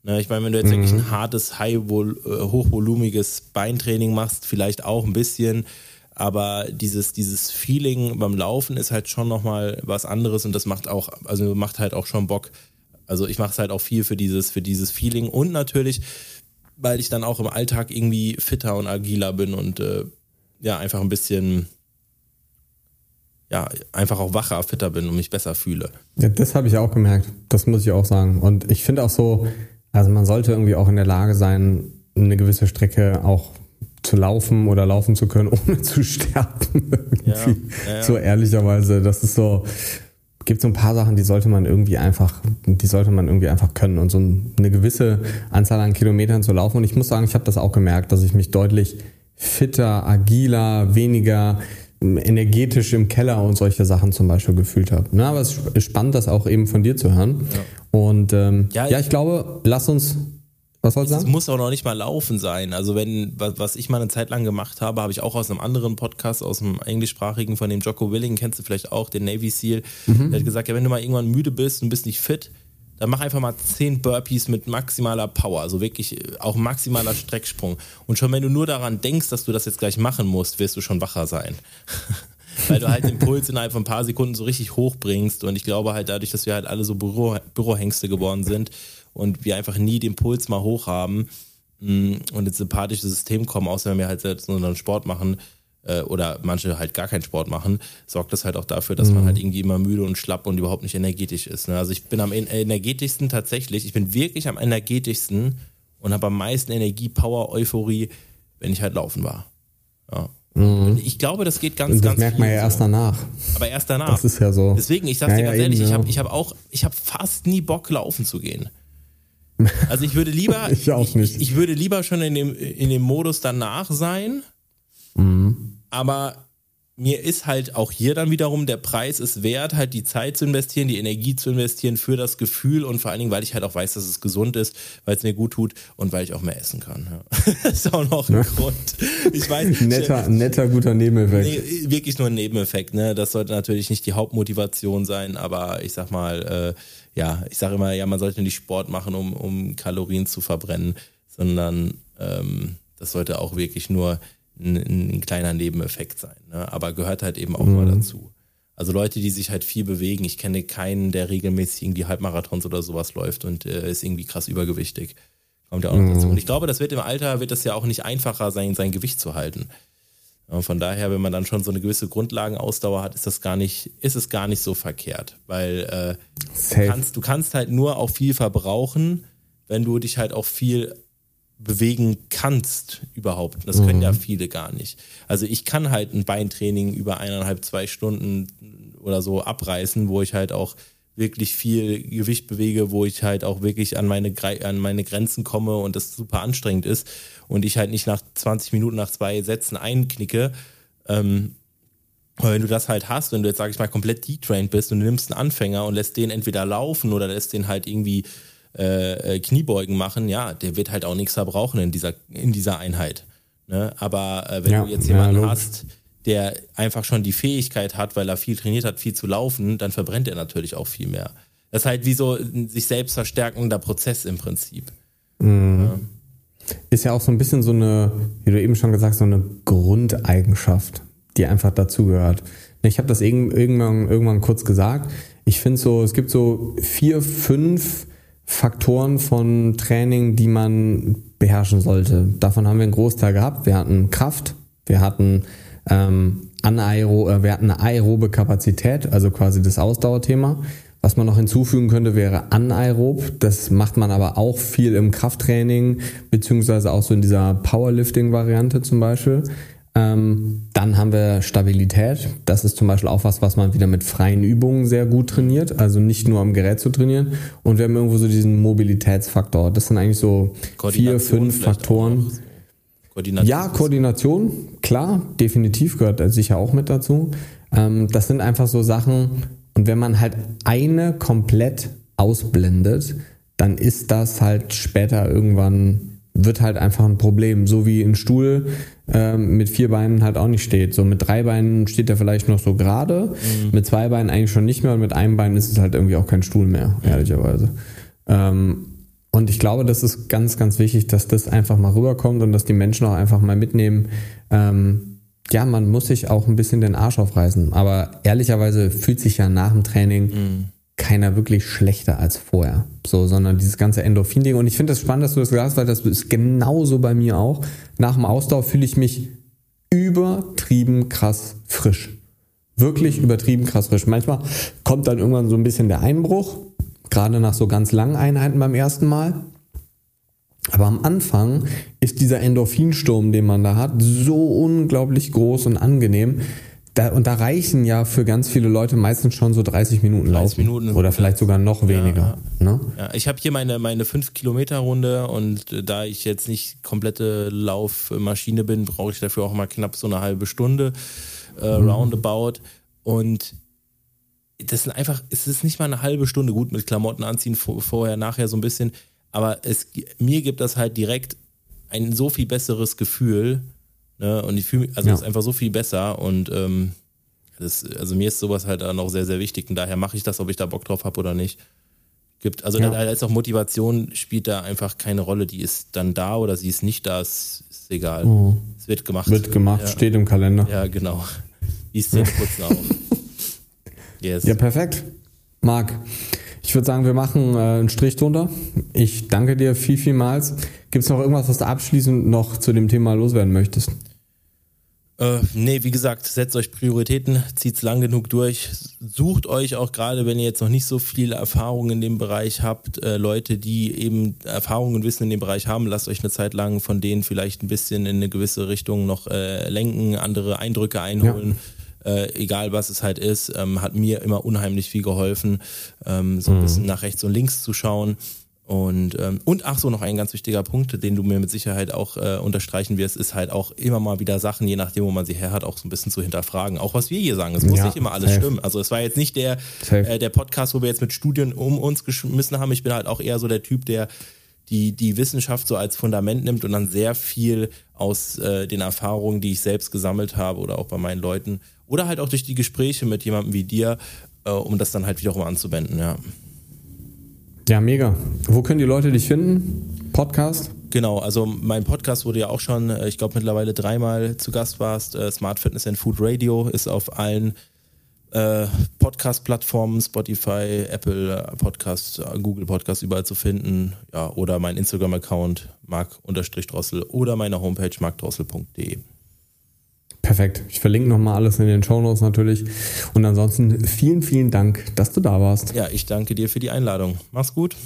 Ne, ich meine, wenn du jetzt mhm. wirklich ein hartes, high, äh, hochvolumiges Beintraining machst, vielleicht auch ein bisschen, aber dieses, dieses Feeling beim Laufen ist halt schon nochmal was anderes und das macht auch, also macht halt auch schon Bock. Also ich mache es halt auch viel für dieses, für dieses Feeling und natürlich, weil ich dann auch im Alltag irgendwie fitter und agiler bin und äh, ja, einfach ein bisschen, ja, einfach auch wacher, fitter bin und mich besser fühle. Ja, das habe ich auch gemerkt. Das muss ich auch sagen. Und ich finde auch so, also man sollte irgendwie auch in der Lage sein, eine gewisse Strecke auch zu laufen oder laufen zu können, ohne zu sterben. Ja, ja. So ehrlicherweise, das ist so, gibt so ein paar Sachen, die sollte man irgendwie einfach, die sollte man irgendwie einfach können und so eine gewisse Anzahl an Kilometern zu laufen. Und ich muss sagen, ich habe das auch gemerkt, dass ich mich deutlich fitter, agiler, weniger energetisch im Keller und solche Sachen zum Beispiel gefühlt habe. Ne? Aber es ist spannend, das auch eben von dir zu hören. Ja. Und ähm, ja, ja, ich glaube, lass uns was soll sagen? Es muss auch noch nicht mal laufen sein. Also wenn, was ich mal eine Zeit lang gemacht habe, habe ich auch aus einem anderen Podcast, aus dem englischsprachigen von dem Jocko Willing, kennst du vielleicht auch, den Navy SEAL, mhm. der hat gesagt, ja, wenn du mal irgendwann müde bist und bist nicht fit, dann mach einfach mal 10 Burpees mit maximaler Power, also wirklich äh, auch maximaler Strecksprung. Und schon wenn du nur daran denkst, dass du das jetzt gleich machen musst, wirst du schon wacher sein. Weil du halt den Puls innerhalb von ein paar Sekunden so richtig hochbringst. Und ich glaube halt dadurch, dass wir halt alle so Büro, Bürohengste geworden sind, und wir einfach nie den Puls mal hoch haben mm, und ins sympathische System kommen, außer wenn wir halt nur einen Sport machen äh, oder manche halt gar keinen Sport machen, sorgt das halt auch dafür, dass mhm. man halt irgendwie immer müde und schlapp und überhaupt nicht energetisch ist. Ne? Also ich bin am energetischsten tatsächlich, ich bin wirklich am energetischsten und habe am meisten Energie, Power, Euphorie, wenn ich halt laufen war. Ja. Mhm. Ich glaube, das geht ganz, das ganz merkt man ja erst danach. Aber erst danach. Das ist ja so. Deswegen, ich sag's ja, dir ganz ja, ehrlich, eben, ich habe ich hab auch, ich habe fast nie Bock laufen zu gehen. Also ich würde lieber, ich, auch nicht. Ich, ich, würde lieber schon in dem, in dem Modus danach sein. Mhm. Aber mir ist halt auch hier dann wiederum der Preis ist wert, halt die Zeit zu investieren, die Energie zu investieren für das Gefühl und vor allen Dingen, weil ich halt auch weiß, dass es gesund ist, weil es mir gut tut und weil ich auch mehr essen kann. Ja. das ist auch noch ein ja. Grund. Ich weiß, netter, netter, guter Nebeneffekt. Nee, wirklich nur ein Nebeneffekt. Ne? Das sollte natürlich nicht die Hauptmotivation sein, aber ich sag mal, äh, ja, ich sage immer, ja, man sollte nicht Sport machen, um, um Kalorien zu verbrennen, sondern ähm, das sollte auch wirklich nur ein, ein kleiner Nebeneffekt sein. Ne? Aber gehört halt eben auch mhm. mal dazu. Also Leute, die sich halt viel bewegen. Ich kenne keinen, der regelmäßig irgendwie Halbmarathons oder sowas läuft und äh, ist irgendwie krass übergewichtig. Kommt ja auch noch mhm. dazu. Und ich glaube, das wird im Alter, wird das ja auch nicht einfacher sein, sein Gewicht zu halten. Und von daher, wenn man dann schon so eine gewisse Grundlagenausdauer hat, ist das gar nicht, ist es gar nicht so verkehrt. Weil äh, du, kannst, du kannst halt nur auch viel verbrauchen, wenn du dich halt auch viel bewegen kannst überhaupt. Das können mhm. ja viele gar nicht. Also ich kann halt ein Beintraining über eineinhalb, zwei Stunden oder so abreißen, wo ich halt auch wirklich viel Gewicht bewege, wo ich halt auch wirklich an meine, an meine Grenzen komme und das super anstrengend ist und ich halt nicht nach 20 Minuten, nach zwei Sätzen einknicke. Ähm, wenn du das halt hast, wenn du jetzt, sag ich mal, komplett detrained bist und du nimmst einen Anfänger und lässt den entweder laufen oder lässt den halt irgendwie äh, äh, Kniebeugen machen, ja, der wird halt auch nichts verbrauchen in dieser, in dieser Einheit. Ne? Aber äh, wenn ja, du jetzt jemanden ja, hast, der einfach schon die Fähigkeit hat, weil er viel trainiert hat, viel zu laufen, dann verbrennt er natürlich auch viel mehr. Das ist halt wie so ein sich selbst verstärkender Prozess im Prinzip. Mhm. Ja. Ist ja auch so ein bisschen so eine, wie du eben schon gesagt hast, so eine Grundeigenschaft, die einfach dazugehört. Ich habe das irgendwann, irgendwann kurz gesagt. Ich finde so, es gibt so vier, fünf Faktoren von Training, die man beherrschen sollte. Davon haben wir einen Großteil gehabt. Wir hatten Kraft, wir hatten ähm, anaero, äh, wir hatten eine aerobe Kapazität, also quasi das Ausdauerthema. Was man noch hinzufügen könnte, wäre anaerob. Das macht man aber auch viel im Krafttraining, beziehungsweise auch so in dieser Powerlifting-Variante zum Beispiel. Ähm, dann haben wir Stabilität. Das ist zum Beispiel auch was, was man wieder mit freien Übungen sehr gut trainiert. Also nicht nur am Gerät zu trainieren. Und wir haben irgendwo so diesen Mobilitätsfaktor. Das sind eigentlich so vier, fünf Faktoren. Koordination ja, Koordination, klar, definitiv gehört sicher auch mit dazu. Ähm, das sind einfach so Sachen. Und wenn man halt eine komplett ausblendet, dann ist das halt später irgendwann wird halt einfach ein Problem. So wie ein Stuhl äh, mit vier Beinen halt auch nicht steht. So mit drei Beinen steht er vielleicht noch so gerade, mhm. mit zwei Beinen eigentlich schon nicht mehr und mit einem Bein ist es halt irgendwie auch kein Stuhl mehr, ehrlicherweise. Ähm, und ich glaube, das ist ganz, ganz wichtig, dass das einfach mal rüberkommt und dass die Menschen auch einfach mal mitnehmen. Ähm, ja, man muss sich auch ein bisschen den Arsch aufreißen. Aber ehrlicherweise fühlt sich ja nach dem Training mhm keiner wirklich schlechter als vorher. So, sondern dieses ganze Endorphin-Ding. Und ich finde das spannend, dass du das gesagt hast, weil das ist genauso bei mir auch. Nach dem Ausdauer fühle ich mich übertrieben krass frisch. Wirklich übertrieben krass frisch. Manchmal kommt dann irgendwann so ein bisschen der Einbruch, gerade nach so ganz langen Einheiten beim ersten Mal. Aber am Anfang ist dieser Endorphinsturm, den man da hat, so unglaublich groß und angenehm, da, und da reichen ja für ganz viele Leute meistens schon so 30 Minuten 30 laufen. Minuten oder vielleicht sogar noch weniger. Ja, ne? ja ich habe hier meine, meine 5-Kilometer-Runde und da ich jetzt nicht komplette Laufmaschine bin, brauche ich dafür auch mal knapp so eine halbe Stunde äh, mhm. roundabout. Und das sind einfach, es ist nicht mal eine halbe Stunde gut mit Klamotten anziehen, vorher, nachher so ein bisschen. Aber es, mir gibt das halt direkt ein so viel besseres Gefühl, Ne? Und ich fühle mich, also ja. ist einfach so viel besser und ähm, das, also mir ist sowas halt auch sehr, sehr wichtig und daher mache ich das, ob ich da Bock drauf habe oder nicht. Gibt, also ja. da, ist auch Motivation, spielt da einfach keine Rolle. Die ist dann da oder sie ist nicht da, ist, ist egal. Oh. Es wird gemacht. Wird gemacht, ja. steht im Kalender. Ja, genau. Die Szene putzen auf. Yes. Ja, perfekt. Marc, ich würde sagen, wir machen äh, einen Strich drunter. Ich danke dir viel, vielmals. Gibt es noch irgendwas, was du abschließend noch zu dem Thema loswerden möchtest? Äh, nee, wie gesagt, setzt euch Prioritäten, zieht's lang genug durch, sucht euch auch gerade, wenn ihr jetzt noch nicht so viel Erfahrung in dem Bereich habt, äh, Leute, die eben Erfahrung und Wissen in dem Bereich haben, lasst euch eine Zeit lang von denen vielleicht ein bisschen in eine gewisse Richtung noch äh, lenken, andere Eindrücke einholen. Ja. Äh, egal was es halt ist, ähm, hat mir immer unheimlich viel geholfen, ähm, so ein mhm. bisschen nach rechts und links zu schauen. Und, ähm, und ach so, noch ein ganz wichtiger Punkt, den du mir mit Sicherheit auch äh, unterstreichen wirst, ist halt auch immer mal wieder Sachen, je nachdem, wo man sie her hat, auch so ein bisschen zu hinterfragen. Auch was wir hier sagen. Es muss ja, nicht immer alles safe. stimmen. Also es war jetzt nicht der, äh, der Podcast, wo wir jetzt mit Studien um uns geschmissen haben. Ich bin halt auch eher so der Typ, der die, die Wissenschaft so als Fundament nimmt und dann sehr viel aus äh, den Erfahrungen, die ich selbst gesammelt habe oder auch bei meinen Leuten oder halt auch durch die Gespräche mit jemandem wie dir, äh, um das dann halt wiederum anzuwenden, ja. Ja, mega. Wo können die Leute dich finden? Podcast? Genau, also mein Podcast wurde ja auch schon, äh, ich glaube mittlerweile dreimal zu Gast warst. Äh, Smart Fitness and Food Radio ist auf allen äh, Podcast-Plattformen, Spotify, Apple Podcast, Google Podcast überall zu finden. Ja, oder mein Instagram-Account mark-drossel oder meine Homepage markdrossel.de. Perfekt. Ich verlinke nochmal alles in den Shownotes natürlich. Und ansonsten vielen, vielen Dank, dass du da warst. Ja, ich danke dir für die Einladung. Mach's gut.